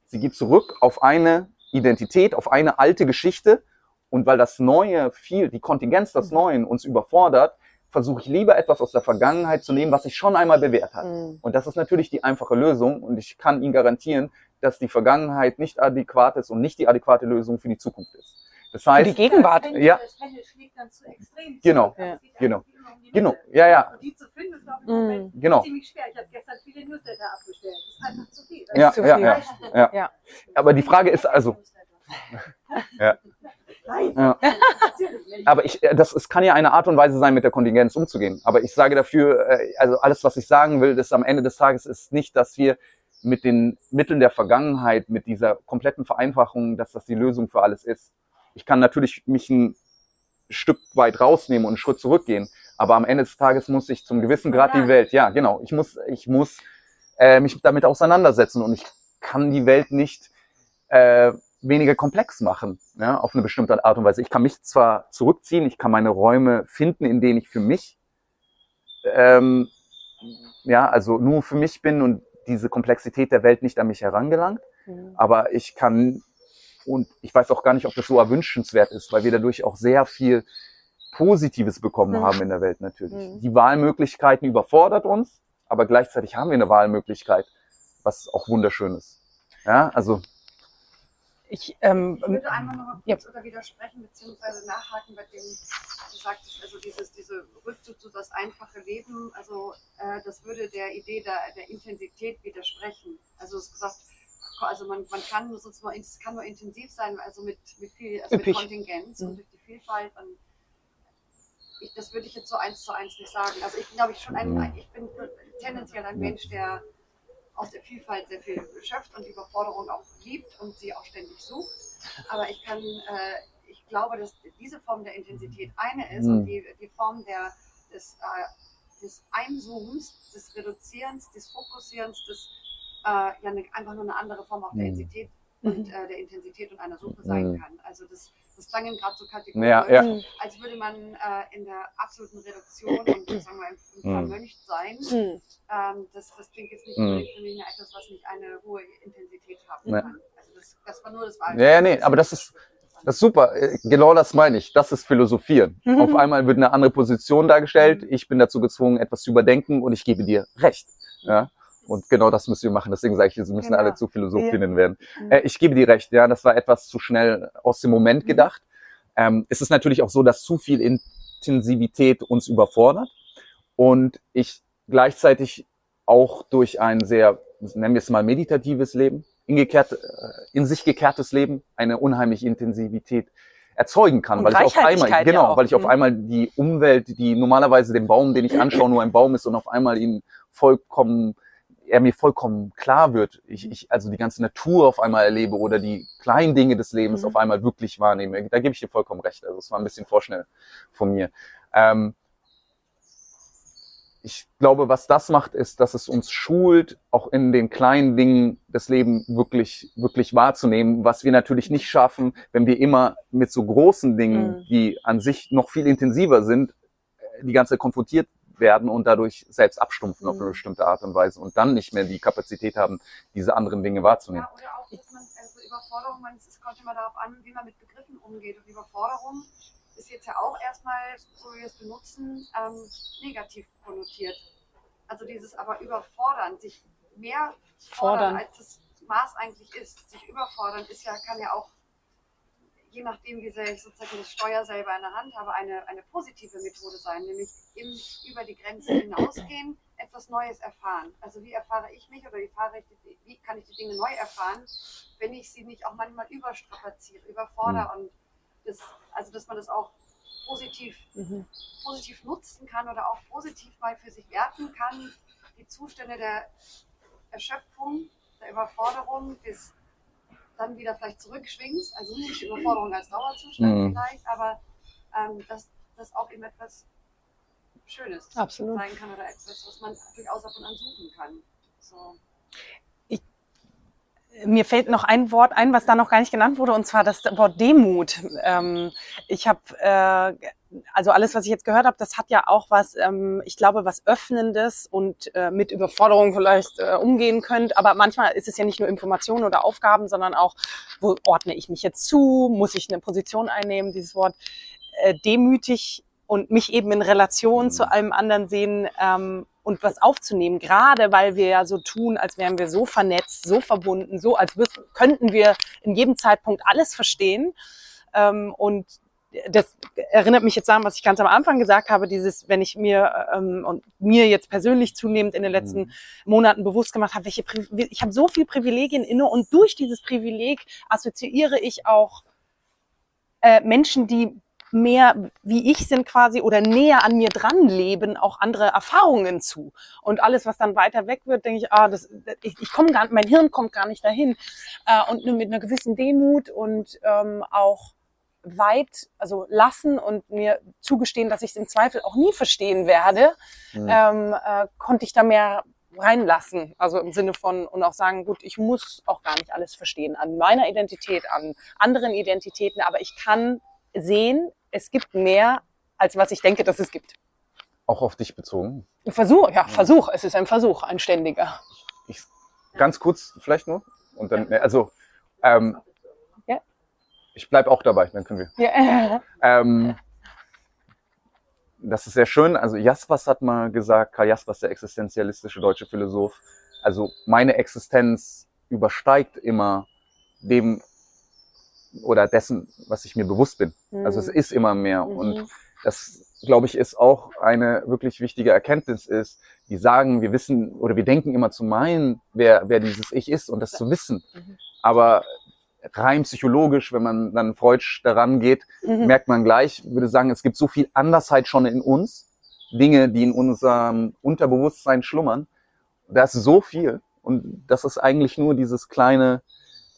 C: Sie geht zurück auf eine Identität, auf eine alte Geschichte. Und weil das Neue viel, die Kontingenz des Neuen uns überfordert, versuche ich lieber etwas aus der Vergangenheit zu nehmen, was sich schon einmal bewährt hat.
A: Mhm.
C: Und das ist natürlich die einfache Lösung. Und ich kann Ihnen garantieren, dass die Vergangenheit nicht adäquat ist und nicht die adäquate Lösung für die Zukunft ist. Das
A: Für
C: heißt,
A: die Gegenwart.
G: Das Pendel,
C: Ja.
G: das Pendel schlägt dann zu extrem.
C: Genau,
G: geht
C: genau,
G: um
C: genau, ja, ja,
G: Und die zu finden, ist, glaube ich, Moment
C: genau.
G: ziemlich schwer. Ich habe gestern viele Newsletter abgestellt. Das ist einfach zu viel.
C: Ja,
A: zu
C: ja,
A: viel.
C: ja, ja.
A: Ja.
C: Aber die Frage ist also, Ja.
G: Nein,
C: Ja. Aber ich, äh, das es kann ja eine Art und Weise sein, mit der Kontingenz umzugehen. Aber ich sage dafür, äh, also alles, was ich sagen will, ist am Ende des Tages ist nicht, dass wir mit den Mitteln der Vergangenheit, mit dieser kompletten Vereinfachung, dass das die Lösung für alles ist. Ich kann natürlich mich ein Stück weit rausnehmen und einen Schritt zurückgehen, aber am Ende des Tages muss ich zum gewissen Grad die Welt, ja genau, ich muss, ich muss äh, mich damit auseinandersetzen und ich kann die Welt nicht äh, weniger komplex machen, ja, auf eine bestimmte Art und Weise. Ich kann mich zwar zurückziehen, ich kann meine Räume finden, in denen ich für mich, ähm, ja, also nur für mich bin und diese Komplexität der Welt nicht an mich herangelangt,
A: Mhm.
C: aber ich kann und ich weiß auch gar nicht, ob das so erwünschenswert ist, weil wir dadurch auch sehr viel Positives bekommen
A: Mhm.
C: haben in der Welt natürlich.
A: Mhm.
C: Die Wahlmöglichkeiten überfordert uns, aber gleichzeitig haben wir eine Wahlmöglichkeit, was auch wunderschön ist. Ja, also
A: Ich, ähm,
D: Ich würde einmal noch mal
A: Ja.
D: kurz oder widersprechen beziehungsweise nachhaken bei dem, was du sagtest, also dieses, diese Rückzug zu das einfache Leben, also äh, das würde der Idee der, der Intensität widersprechen. Also es ist gesagt, also man, man kann nur sozusagen, es kann nur intensiv sein, also mit, mit viel, also mit. Kontingenz
A: Mhm.
D: und durch die Vielfalt und ich, das würde ich jetzt so eins zu eins nicht sagen. Also ich glaube ich, schon ein,
C: Mhm.
D: ein ich bin tendenziell ein Mensch, der aus der Vielfalt sehr viel schöpft und die Überforderung auch liebt und sie auch ständig sucht. Aber ich kann, äh, ich glaube, dass diese Form der Intensität eine ist
C: Mhm.
D: und die, die Form der, des, äh, des Einzoomens, des Reduzierens, des Fokussierens, des äh, ja eine, einfach nur eine andere Form auch der
C: Mhm.
D: Intensität und äh, der Intensität und einer Suche sein
C: Mhm.
D: kann. Also das, das klang gerade so kategorisch,
C: ja, ja.
A: Mhm.
D: als würde man äh, in der absoluten Reduktion und sagen wir, im,
C: Mhm.
D: Vermöncht sein.
A: Mhm.
D: Ähm, das, das klingt jetzt nicht
C: Mhm.
D: für mich etwas, was nicht eine hohe Intensität haben
C: Ja.
D: kann. Also das, das war nur das Wahl.
C: Ja, ja, nee, aber das ist, das ist super. Äh, Genau das meine ich. Das ist Philosophieren.
A: Mhm.
C: Auf einmal wird eine andere Position dargestellt. Ich bin dazu gezwungen, etwas zu überdenken und ich gebe dir recht. Ja. Und genau das müssen wir machen. Deswegen sage ich, Sie müssen
A: Genau.
C: alle zu Philosophinnen werden.
A: Mhm.
C: Äh, ich gebe dir recht. Ja, das war etwas zu schnell aus dem Moment
A: Mhm.
C: gedacht. Ähm, es ist natürlich auch so, dass zu viel Intensivität uns überfordert und ich gleichzeitig auch durch ein sehr, nennen wir es mal meditatives Leben, ingekehrt, äh, in sich gekehrtes Leben eine unheimliche Intensivität erzeugen kann,
A: Und
C: weil ich auf einmal,
A: ja
C: genau, weil ich auf
A: Mhm.
C: einmal die Umwelt, die normalerweise den Baum, den ich anschaue, nur ein Baum ist und auf einmal ihn vollkommen er mir vollkommen klar wird, ich, ich also die ganze Natur auf einmal erlebe oder die kleinen Dinge des Lebens
A: Mhm.
C: auf einmal wirklich wahrnehme. Da gebe ich dir vollkommen recht. Also es war ein bisschen vorschnell von mir. Ähm, ich glaube, was das macht, ist, dass es uns schult, auch in den kleinen Dingen des Lebens wirklich, wirklich wahrzunehmen, was wir natürlich nicht schaffen, wenn wir immer mit so großen Dingen,
A: Mhm.
C: die an sich noch viel intensiver sind, äh, die ganze Zeit konfrontiert werden und dadurch selbst abstumpfen auf
A: Mhm.
C: eine bestimmte Art und Weise und dann nicht mehr die Kapazität haben, diese anderen Dinge wahrzunehmen.
D: Ja, oder auch, dass man, also Überforderung, man, es kommt immer darauf an, wie man mit Begriffen umgeht. Und Überforderung ist jetzt ja auch erstmal, so wie wir es benutzen, ähm, negativ konnotiert. Also dieses aber überfordern, sich mehr fordern,
A: Fordern.
D: als das Maß eigentlich ist. Sich überfordern ist ja, kann ja auch, je nachdem, wie sehr ich sozusagen das Steuer selber in der Hand habe, eine, eine positive Methode sein, nämlich im, über die Grenze hinausgehen, etwas Neues erfahren. Also wie erfahre ich mich oder wie, ich wie kann ich die Dinge neu erfahren, wenn ich sie nicht auch manchmal überstrapaziere, überfordere und das, also dass man das auch positiv,
A: Mhm.
D: positiv nutzen kann oder auch positiv mal für sich werten kann, die Zustände der Erschöpfung, der Überforderung, bis dann wieder vielleicht zurückschwingst, also nicht Überforderung als Dauerzustand
C: Mhm.
D: vielleicht, aber ähm, dass das auch eben etwas Schönes
A: Absolut.
D: sein kann oder etwas, was man durchaus ab und an suchen kann. So.
A: Mir fällt noch ein Wort ein, was da noch gar nicht genannt wurde, und zwar das Wort Demut. Ähm, ich habe, äh, also alles, was ich jetzt gehört habe, das hat ja auch was, ähm, ich glaube, was Öffnendes und äh, mit Überforderung vielleicht äh, umgehen könnt. Aber manchmal ist es ja nicht nur Informationen oder Aufgaben, sondern auch, wo ordne ich mich jetzt zu? Muss ich eine Position einnehmen? Dieses Wort äh, demütig und mich eben in Relation
C: Mhm.
A: zu allem anderen sehen ähm, und was aufzunehmen, gerade weil wir ja so tun, als wären wir so vernetzt, so verbunden, so als könnten wir in jedem Zeitpunkt alles verstehen. Ähm, und das erinnert mich jetzt an, was ich ganz am Anfang gesagt habe, dieses, wenn ich mir ähm, und mir jetzt persönlich zunehmend in den letzten
C: Mhm.
A: Monaten bewusst gemacht habe, welche Pri ich habe so viel Privilegien inne und durch dieses Privileg assoziiere ich auch äh, Menschen, die mehr wie ich sind quasi oder näher an mir dran leben, auch andere Erfahrungen zu. Und alles, was dann weiter weg wird, denke ich, ah, das, ich, ich komme gar, mein Hirn kommt gar nicht dahin. Äh, und nur mit einer gewissen Demut und ähm, auch weit, also lassen und mir zugestehen, dass ich es im Zweifel auch nie verstehen werde,
C: Mhm.
A: ähm, äh, konnte ich da mehr reinlassen. Also im Sinne von und auch sagen, gut, ich muss auch gar nicht alles verstehen an meiner Identität, an anderen Identitäten, aber ich kann sehen, es gibt mehr, als was ich denke, dass es gibt.
C: Auch auf dich bezogen.
A: Ein Versuch, ja, Versuch. Es ist ein Versuch, ein ständiger.
C: Ich, ganz kurz vielleicht nur. Und dann, also, ähm,
A: Ja.
C: Ich bleib auch dabei, dann können wir.
A: Ja.
C: Ähm, das ist sehr schön. Also Jaspers hat mal gesagt, Karl Jaspers, der existenzialistische deutsche Philosoph, also meine Existenz übersteigt immer dem oder dessen, was ich mir bewusst bin. Also es ist immer mehr. Und
A: Mhm.
C: das, glaube ich, ist auch eine wirklich wichtige Erkenntnis ist, die sagen, wir wissen oder wir denken immer zu meinen, wer, wer dieses Ich ist und das zu wissen.
A: Mhm.
C: Aber rein psychologisch, wenn man dann Freudsch daran geht,
A: Mhm.
C: merkt man gleich, würde sagen, es gibt so viel Andersheit schon in uns, Dinge, die in unserem Unterbewusstsein schlummern. Da ist so viel und das ist eigentlich nur dieses kleine,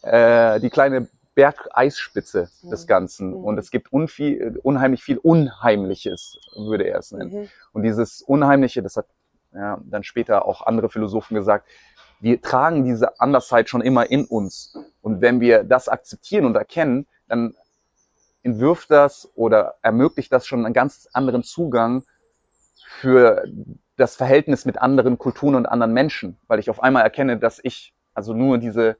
C: äh, die kleine Bergeisspitze des
A: Mhm.
C: Ganzen.
A: Mhm.
C: Und es gibt unviel, unheimlich viel Unheimliches, würde er es nennen.
A: Mhm.
C: Und dieses Unheimliche, das hat ja, dann später auch andere Philosophen gesagt, wir tragen diese Andersheit schon immer in uns. Und wenn wir das akzeptieren und erkennen, dann entwirft das oder ermöglicht das schon einen ganz anderen Zugang für das Verhältnis mit anderen Kulturen und anderen Menschen, weil ich auf einmal erkenne, dass ich also nur diese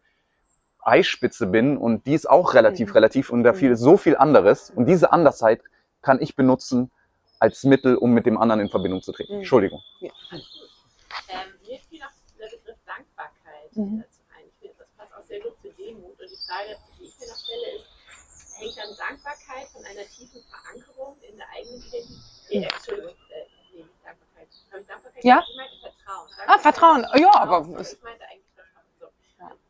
C: Eispitze bin und die ist auch relativ
A: Mhm.
C: relativ und da viel so viel anderes und diese Andersheit kann ich benutzen als Mittel, um mit dem anderen in Verbindung zu treten.
A: Mhm.
C: Entschuldigung.
H: Ähm, mir fiel noch der Begriff Dankbarkeit
A: Mhm.
H: dazu ein. Ich finde, das passt auch sehr gut zur Demut. Und die Frage, die ich mir noch stelle, ist, hängt dann Dankbarkeit von einer tiefen Verankerung in der eigenen Identität? Äh, Entschuldigung, äh, nee, nicht Dankbarkeit. Habe ich Dankbarkeit
A: Ja?
H: Ich meinte Vertrauen.
A: Ah, Vertrauen. Ja, aber
H: Ich meinte eigentlich Vertrauen. So.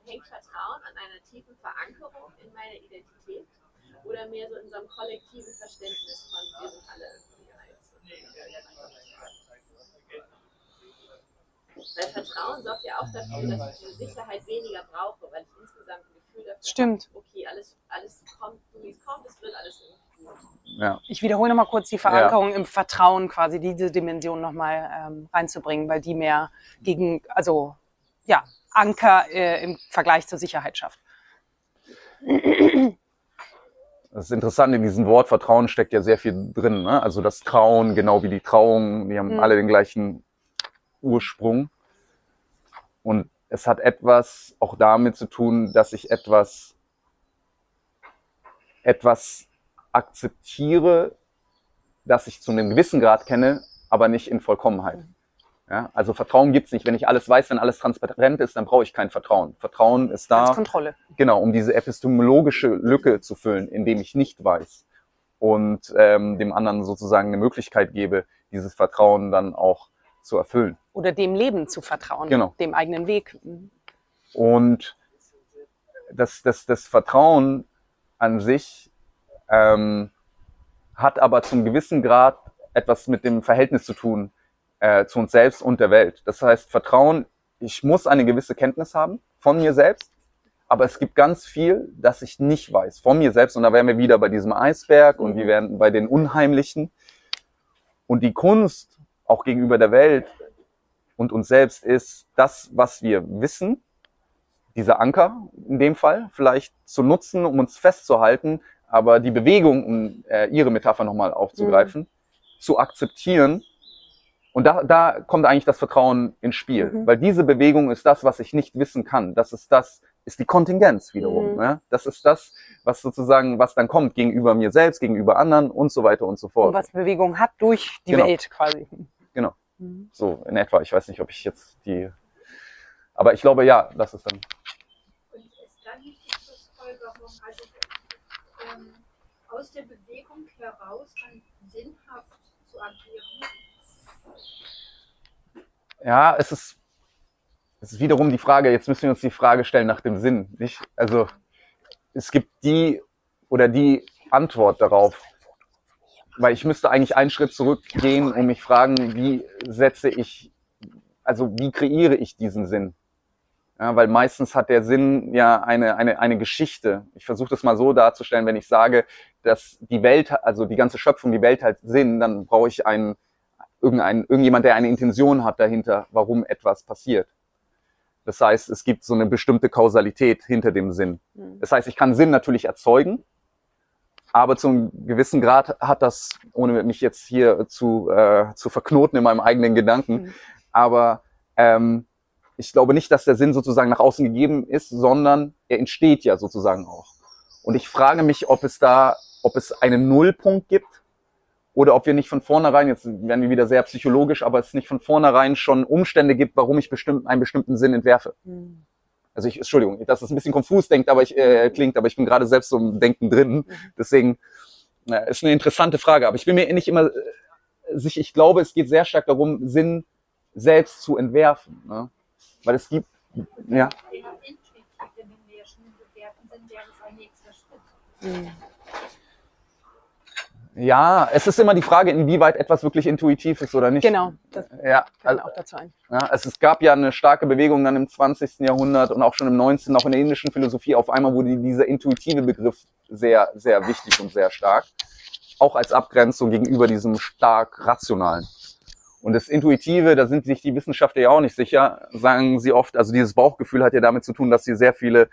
H: Hängt Vertrauen an einer tiefen Verankerung in meiner Identität? Oder mehr so in so einem kollektiven Verständnis von, wir sind alle irgendwie eins? Weil Vertrauen sorgt ja auch dafür, dass ich diese Sicherheit weniger brauche, weil ich insgesamt ein Gefühl dafür
A: Stimmt.
H: habe, okay, alles, alles kommt, wie es kommt, es wird alles irgendwie gut.
C: Ja.
A: Ich wiederhole nochmal kurz die Verankerung im Vertrauen, quasi diese Dimension nochmal ähm, reinzubringen, weil die mehr gegen, also ja, Anker äh, im Vergleich zur Sicherheit schafft.
C: Das ist interessant, in diesem Wort Vertrauen steckt ja sehr viel drin. Ne? Also das Trauen, genau wie die Trauung, die haben
A: Mhm.
C: alle den gleichen Ursprung. Und es hat etwas auch damit zu tun, dass ich etwas, etwas akzeptiere, das ich zu einem gewissen Grad kenne, aber nicht in Vollkommenheit. Ja? Also Vertrauen gibt's nicht. Wenn ich alles weiß, wenn alles transparent ist, dann brauche ich kein Vertrauen. Vertrauen ist da.
A: Als Kontrolle.
C: Genau, um diese epistemologische Lücke zu füllen, indem ich nicht weiß und ähm, dem anderen sozusagen eine Möglichkeit gebe, dieses Vertrauen dann auch zu erfüllen.
A: Oder dem Leben zu vertrauen,
C: Genau.
A: dem eigenen Weg.
C: Und das, das, das Vertrauen an sich ähm, hat aber zum gewissen Grad etwas mit dem Verhältnis zu tun äh, zu uns selbst und der Welt. Das heißt, Vertrauen, ich muss eine gewisse Kenntnis haben von mir selbst, aber es gibt ganz viel, das ich nicht weiß von mir selbst. Und da wären wir wieder bei diesem Eisberg und wir wären bei den Unheimlichen. Und die Kunst auch gegenüber der Welt und uns selbst ist das, was wir wissen, dieser Anker in dem Fall vielleicht zu nutzen, um uns festzuhalten, aber die Bewegung, um äh, Ihre Metapher nochmal aufzugreifen, zu akzeptieren. Und da, da kommt eigentlich das Vertrauen ins Spiel,
A: Mhm.
C: weil diese Bewegung ist das, was ich nicht wissen kann. Das ist das, ist die Kontingenz wiederum.
A: Mhm.
C: Ne? Das ist das, was sozusagen, was dann kommt gegenüber mir selbst, gegenüber anderen und so weiter und so
A: Und
C: fort.
A: was Bewegung hat durch die
C: Genau.
A: Welt quasi. Mhm.
C: So in etwa. Ich weiß nicht, ob ich jetzt die, aber ich glaube ja, das ist dann
G: Und ist dann nicht die Schlussfolgerung, also ähm, aus der Bewegung heraus dann sinnhaft zu agieren?
C: Ja, es ist, es ist wiederum die Frage, jetzt müssen wir uns die Frage stellen nach dem Sinn, nicht? Also, es gibt die oder die Antwort darauf. Weil ich müsste eigentlich einen Schritt zurückgehen und mich fragen, wie setze ich, also wie kreiere ich diesen Sinn? Ja, weil meistens hat der Sinn ja eine, eine, eine Geschichte. Ich versuche das mal so darzustellen, wenn ich sage, dass die Welt, also die ganze Schöpfung, die Welt hat Sinn, dann brauche ich einen, irgendein, irgendjemand, der eine Intention hat dahinter, warum etwas passiert. Das heißt, es gibt so eine bestimmte Kausalität hinter dem Sinn.
A: Mhm.
C: Das heißt, ich kann Sinn natürlich erzeugen, aber zum gewissen Grad hat das, ohne mich jetzt hier zu, äh, zu verknoten in meinem eigenen Gedanken,
A: Mhm.
C: aber ähm, ich glaube nicht, dass der Sinn sozusagen nach außen gegeben ist, sondern er entsteht ja sozusagen auch. Und ich frage mich, ob es da, ob es einen Nullpunkt gibt oder ob wir nicht von vornherein, jetzt werden wir wieder sehr psychologisch, aber es nicht von vornherein schon Umstände gibt, warum ich bestimmt, einen bestimmten Sinn entwerfe.
A: Mhm.
C: Also ich, Entschuldigung, dass es ein bisschen konfus denkt, aber ich, äh, klingt, aber ich bin gerade selbst so im Denken drin. Deswegen äh, ist eine interessante Frage. Aber ich bin mir nicht immer äh, sicher. Ich glaube, es geht sehr stark darum, Sinn selbst zu entwerfen. Ne? Weil es gibt, ja,
G: Der intuitiv, wenn wir ja schon im Bewerten sind, wäre es ein nächster Schritt.
A: Mhm.
C: Ja, es ist immer die Frage, inwieweit etwas wirklich intuitiv ist oder nicht.
A: Genau, das
C: Ja, also,
A: auch dazu ein.
C: Ja, es, es gab ja eine starke Bewegung dann im 20. Jahrhundert und auch schon im 19., auch in der indischen Philosophie. Auf einmal wurde dieser intuitive Begriff sehr, sehr wichtig und sehr stark. Auch als Abgrenzung gegenüber diesem stark rationalen. Und das Intuitive, da sind sich die Wissenschaftler ja auch nicht sicher, sagen sie oft. Also dieses Bauchgefühl hat ja damit zu tun, dass sie sehr viele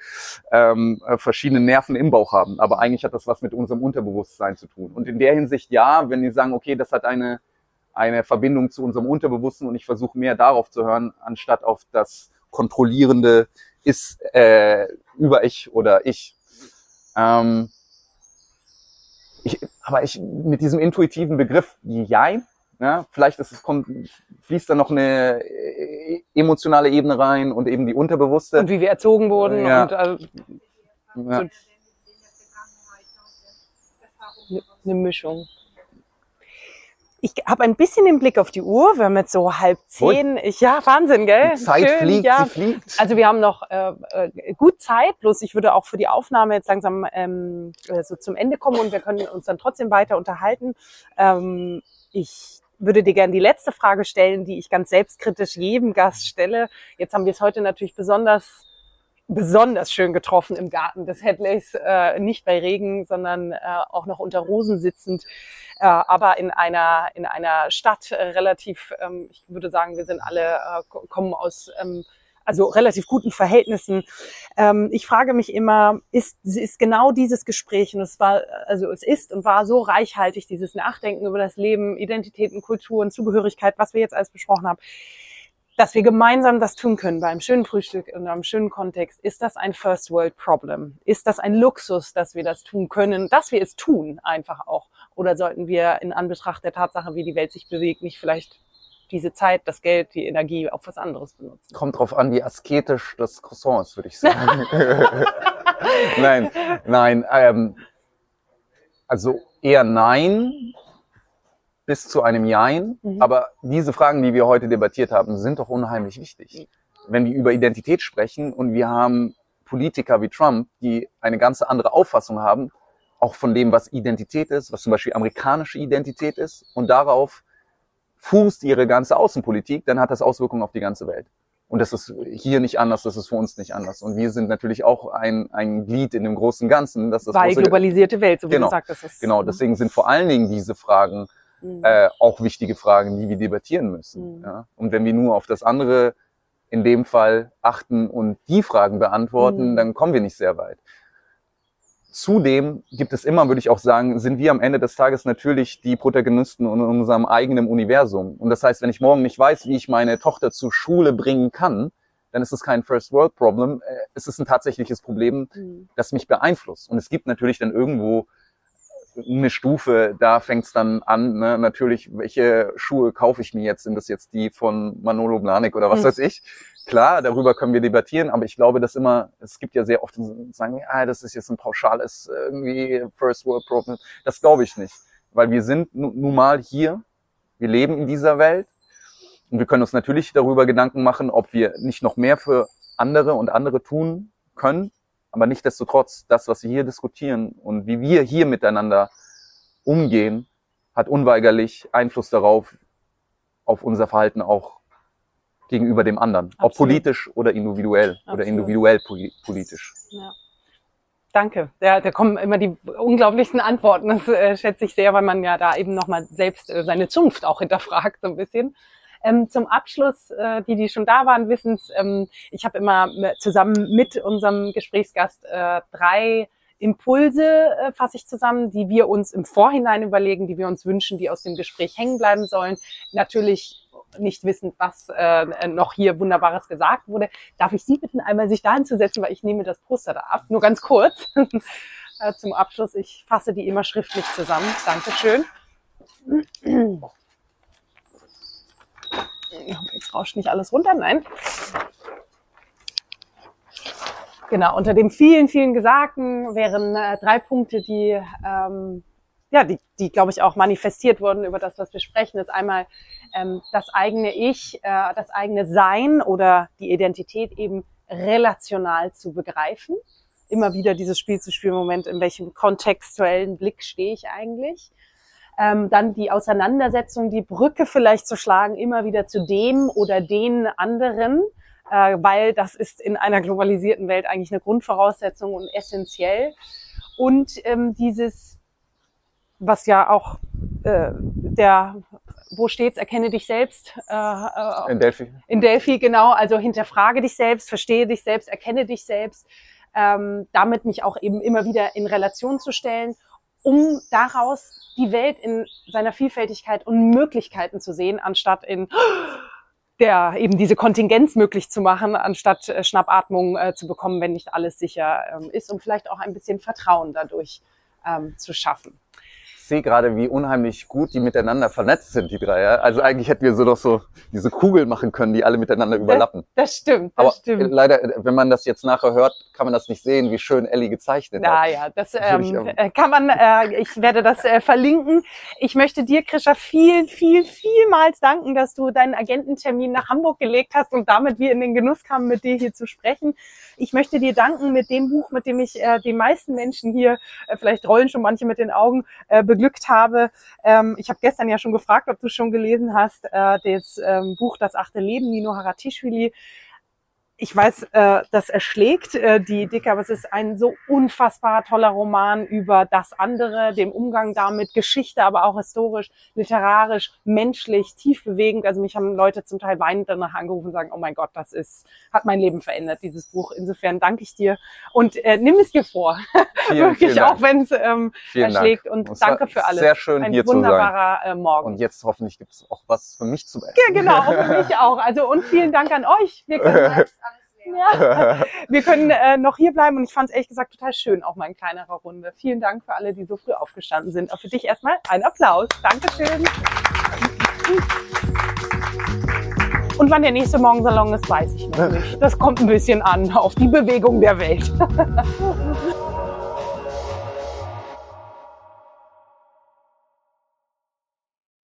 C: ähm, äh, verschiedene Nerven im Bauch haben. Aber eigentlich hat das was mit unserem Unterbewusstsein zu tun. Und in der Hinsicht ja, wenn die sagen, okay, das hat eine eine Verbindung zu unserem Unterbewussten und ich versuche mehr darauf zu hören, anstatt auf das kontrollierende ist äh, über ich oder ich. Ähm, ich. Aber ich mit diesem intuitiven Begriff Jein, ja, vielleicht ist es kommt, fließt da noch eine äh, emotionale Ebene rein und eben die unterbewusste.
A: Und wie wir erzogen wurden
C: Ja.
A: und äh,
C: ja.
G: Erfahrungen
A: eine Mischung. Ich habe ein bisschen den Blick auf die Uhr. Wir haben jetzt so halb zehn. Ich, ja, Wahnsinn, gell?
C: Die Zeit
A: Schön,
C: fliegt,
A: ja.
C: sie fliegt.
A: Also wir haben noch äh, äh, gut Zeit, bloß ich würde auch für die Aufnahme jetzt langsam ähm, äh, so zum Ende kommen und wir können uns dann trotzdem weiter unterhalten. Ähm, ich würde dir gerne die letzte Frage stellen, die ich ganz selbstkritisch jedem Gast stelle. Jetzt haben wir es heute natürlich besonders besonders schön getroffen im Garten des Headleys, äh, nicht bei Regen, sondern äh, auch noch unter Rosen sitzend, äh, aber in einer in einer Stadt äh, relativ, ähm, ich würde sagen, wir sind alle äh, ko- kommen aus ähm, also relativ guten Verhältnissen. Ähm, ich frage mich immer, ist, ist genau dieses Gespräch, und es war, also es ist und war so reichhaltig, dieses Nachdenken über das Leben, Identitäten, Kulturen, Zugehörigkeit, was wir jetzt alles besprochen haben, dass wir gemeinsam das tun können bei einem schönen Frühstück und einem schönen Kontext. Ist das ein First World Problem? Ist das ein Luxus, dass wir das tun können, dass wir es tun einfach auch? Oder sollten wir in Anbetracht der Tatsache, wie die Welt sich bewegt, nicht vielleicht diese Zeit, das Geld, die Energie auf was anderes benutzen?
C: Kommt drauf an, wie asketisch das Croissant ist, würde ich sagen. nein, nein, ähm, also eher nein bis zu einem Jein.
A: Mhm.
C: Aber diese Fragen, die wir heute debattiert haben, sind doch unheimlich wichtig. Wenn wir über Identität sprechen und wir haben Politiker wie Trump, die eine ganz andere Auffassung haben, auch von dem, was Identität ist, was zum Beispiel amerikanische Identität ist, und darauf fußt ihre ganze Außenpolitik, dann hat das Auswirkungen auf die ganze Welt. Und das ist hier nicht anders, das ist für uns nicht anders. Und wir sind natürlich auch ein, ein Glied in dem großen Ganzen. Das ist das
A: Weil
C: große-
A: globalisierte Welt, so wie
C: Genau,
A: du sagtest. ist-
C: Genau, deswegen sind vor allen Dingen diese Fragen
A: Mhm.
C: äh, auch wichtige Fragen, die wir debattieren müssen.
A: Mhm.
C: Ja? Und wenn wir nur auf das andere in dem Fall achten und die Fragen beantworten,
A: Mhm.
C: dann kommen wir nicht sehr weit. Zudem gibt es immer, würde ich auch sagen, sind wir am Ende des Tages natürlich die Protagonisten in unserem eigenen Universum. Und das heißt, wenn ich morgen nicht weiß, wie ich meine Tochter zur Schule bringen kann, dann ist es kein First World Problem. Äh, Es ist ein tatsächliches Problem,
A: Mhm.
C: das mich beeinflusst. Und es gibt natürlich dann irgendwo eine Stufe, da fängt's dann an, ne? natürlich, welche Schuhe kaufe ich mir jetzt? Sind das jetzt die von Manolo Blahnik oder was
A: Hm.
C: weiß ich? Klar, darüber können wir debattieren, aber ich glaube, dass immer, es gibt ja sehr oft, sagen, ja, das ist jetzt ein pauschales irgendwie First World Problem. Das glaube ich nicht, weil wir sind nu- nun mal hier, wir leben in dieser Welt und wir können uns natürlich darüber Gedanken machen, ob wir nicht noch mehr für andere und andere tun können, aber nichtdestotrotz, das, was wir hier diskutieren und wie wir hier miteinander umgehen, hat unweigerlich Einfluss darauf, auf unser Verhalten auch gegenüber dem anderen. Ob
A: Absolut.
C: politisch oder individuell oder
A: Absolut.
C: individuell poli- politisch.
A: Ja. Danke. Ja, da kommen immer die unglaublichsten Antworten. Das äh, schätze ich sehr, weil man ja da eben nochmal selbst äh, seine Zunft auch hinterfragt, so ein bisschen. Ähm, zum Abschluss, äh, die, die schon da waren, wissen es, ähm, ich habe immer zusammen mit unserem Gesprächsgast äh, drei Impulse äh, fasse ich zusammen, die wir uns im Vorhinein überlegen, die wir uns wünschen, die aus dem Gespräch hängen bleiben sollen. Natürlich nicht wissend, was äh, noch hier Wunderbares gesagt wurde. Darf ich Sie bitten, einmal sich da hinzusetzen, weil ich nehme das Poster da ab. Nur ganz kurz äh, zum Abschluss. Ich fasse die immer schriftlich zusammen. Dankeschön. Jetzt rauscht nicht alles runter. Nein. Genau, unter dem vielen, vielen Gesagten wären äh, drei Punkte, die, ähm, ja, die, die glaube ich, auch manifestiert wurden über das, was wir sprechen. Das ist einmal ähm, das eigene Ich, äh, das eigene Sein oder die Identität eben relational zu begreifen. Immer wieder dieses Spiel zu spielen, Moment, in welchem kontextuellen Blick stehe ich eigentlich? Ähm, dann die Auseinandersetzung, die Brücke vielleicht zu schlagen, immer wieder zu dem oder den anderen, äh, weil das ist in einer globalisierten Welt eigentlich eine Grundvoraussetzung und essentiell. Und ähm, dieses, was ja auch äh, der, wo steht's, erkenne dich selbst, äh, äh,
C: In Delphi.
A: in Delphi, genau. Also hinterfrage dich selbst, verstehe dich selbst, erkenne dich selbst. Ähm, damit mich auch eben immer wieder in Relation zu stellen, um daraus die Welt in seiner Vielfältigkeit und Möglichkeiten zu sehen, anstatt in der eben diese Kontingenz möglich zu machen, anstatt äh, Schnappatmung äh, zu bekommen, wenn nicht alles sicher ähm, ist und vielleicht auch ein bisschen Vertrauen dadurch ähm, zu schaffen.
C: Ich sehe gerade, wie unheimlich gut die miteinander vernetzt sind, die drei. Ja? Also eigentlich hätten wir so doch so diese Kugel machen können, die alle miteinander überlappen.
A: Das stimmt, das
C: Aber
A: stimmt.
C: äh, leider, äh, wenn man das jetzt nachher hört, kann man das nicht sehen, wie schön Ellie gezeichnet hat.
A: Naja, das ähm,
C: aber-
A: äh, kann man, äh, ich werde das äh, verlinken. Ich möchte dir, Krischa, viel, viel, vielmals danken, dass du deinen Agententermin nach Hamburg gelegt hast und damit wir in den Genuss kamen, mit dir hier zu sprechen. Ich möchte dir danken mit dem Buch, mit dem ich äh, die meisten Menschen hier, äh, vielleicht rollen schon manche mit den Augen, äh, beglückt habe. Ähm, ich habe gestern ja schon gefragt, ob du schon gelesen hast, äh, das ähm, Buch Das achte Leben, Nino Haratischvili ich weiß, äh, das erschlägt äh, die Dicke, aber es ist ein so unfassbar toller Roman über das andere, dem Umgang damit, Geschichte, aber auch historisch, literarisch, menschlich, tief bewegend. Also mich haben Leute zum Teil weinend danach angerufen und sagen, oh mein Gott, das ist, hat mein Leben verändert, dieses Buch. Insofern danke ich dir und äh, nimm es dir vor.
C: Vielen,
A: Wirklich,
C: vielen
A: auch wenn es ähm,
C: Vielen Dank.
A: erschlägt. Und danke für alles.
C: Sehr schön
A: Ein
C: hier zu sein.
A: wunderbarer Äh, Morgen.
C: Und jetzt hoffentlich gibt es auch was für mich zu essen.
A: ja, genau, auch für mich auch. Also und vielen Dank an euch. Wir können. Ja, wir können äh, noch hier bleiben und ich fand es ehrlich gesagt total schön, auch mal in kleinerer Runde. Vielen Dank für alle, die so früh aufgestanden sind. Auch für dich erstmal ein Applaus. Dankeschön. Und wann der nächste Morgensalon ist, weiß ich noch nicht. Das kommt ein bisschen an auf die Bewegung der Welt.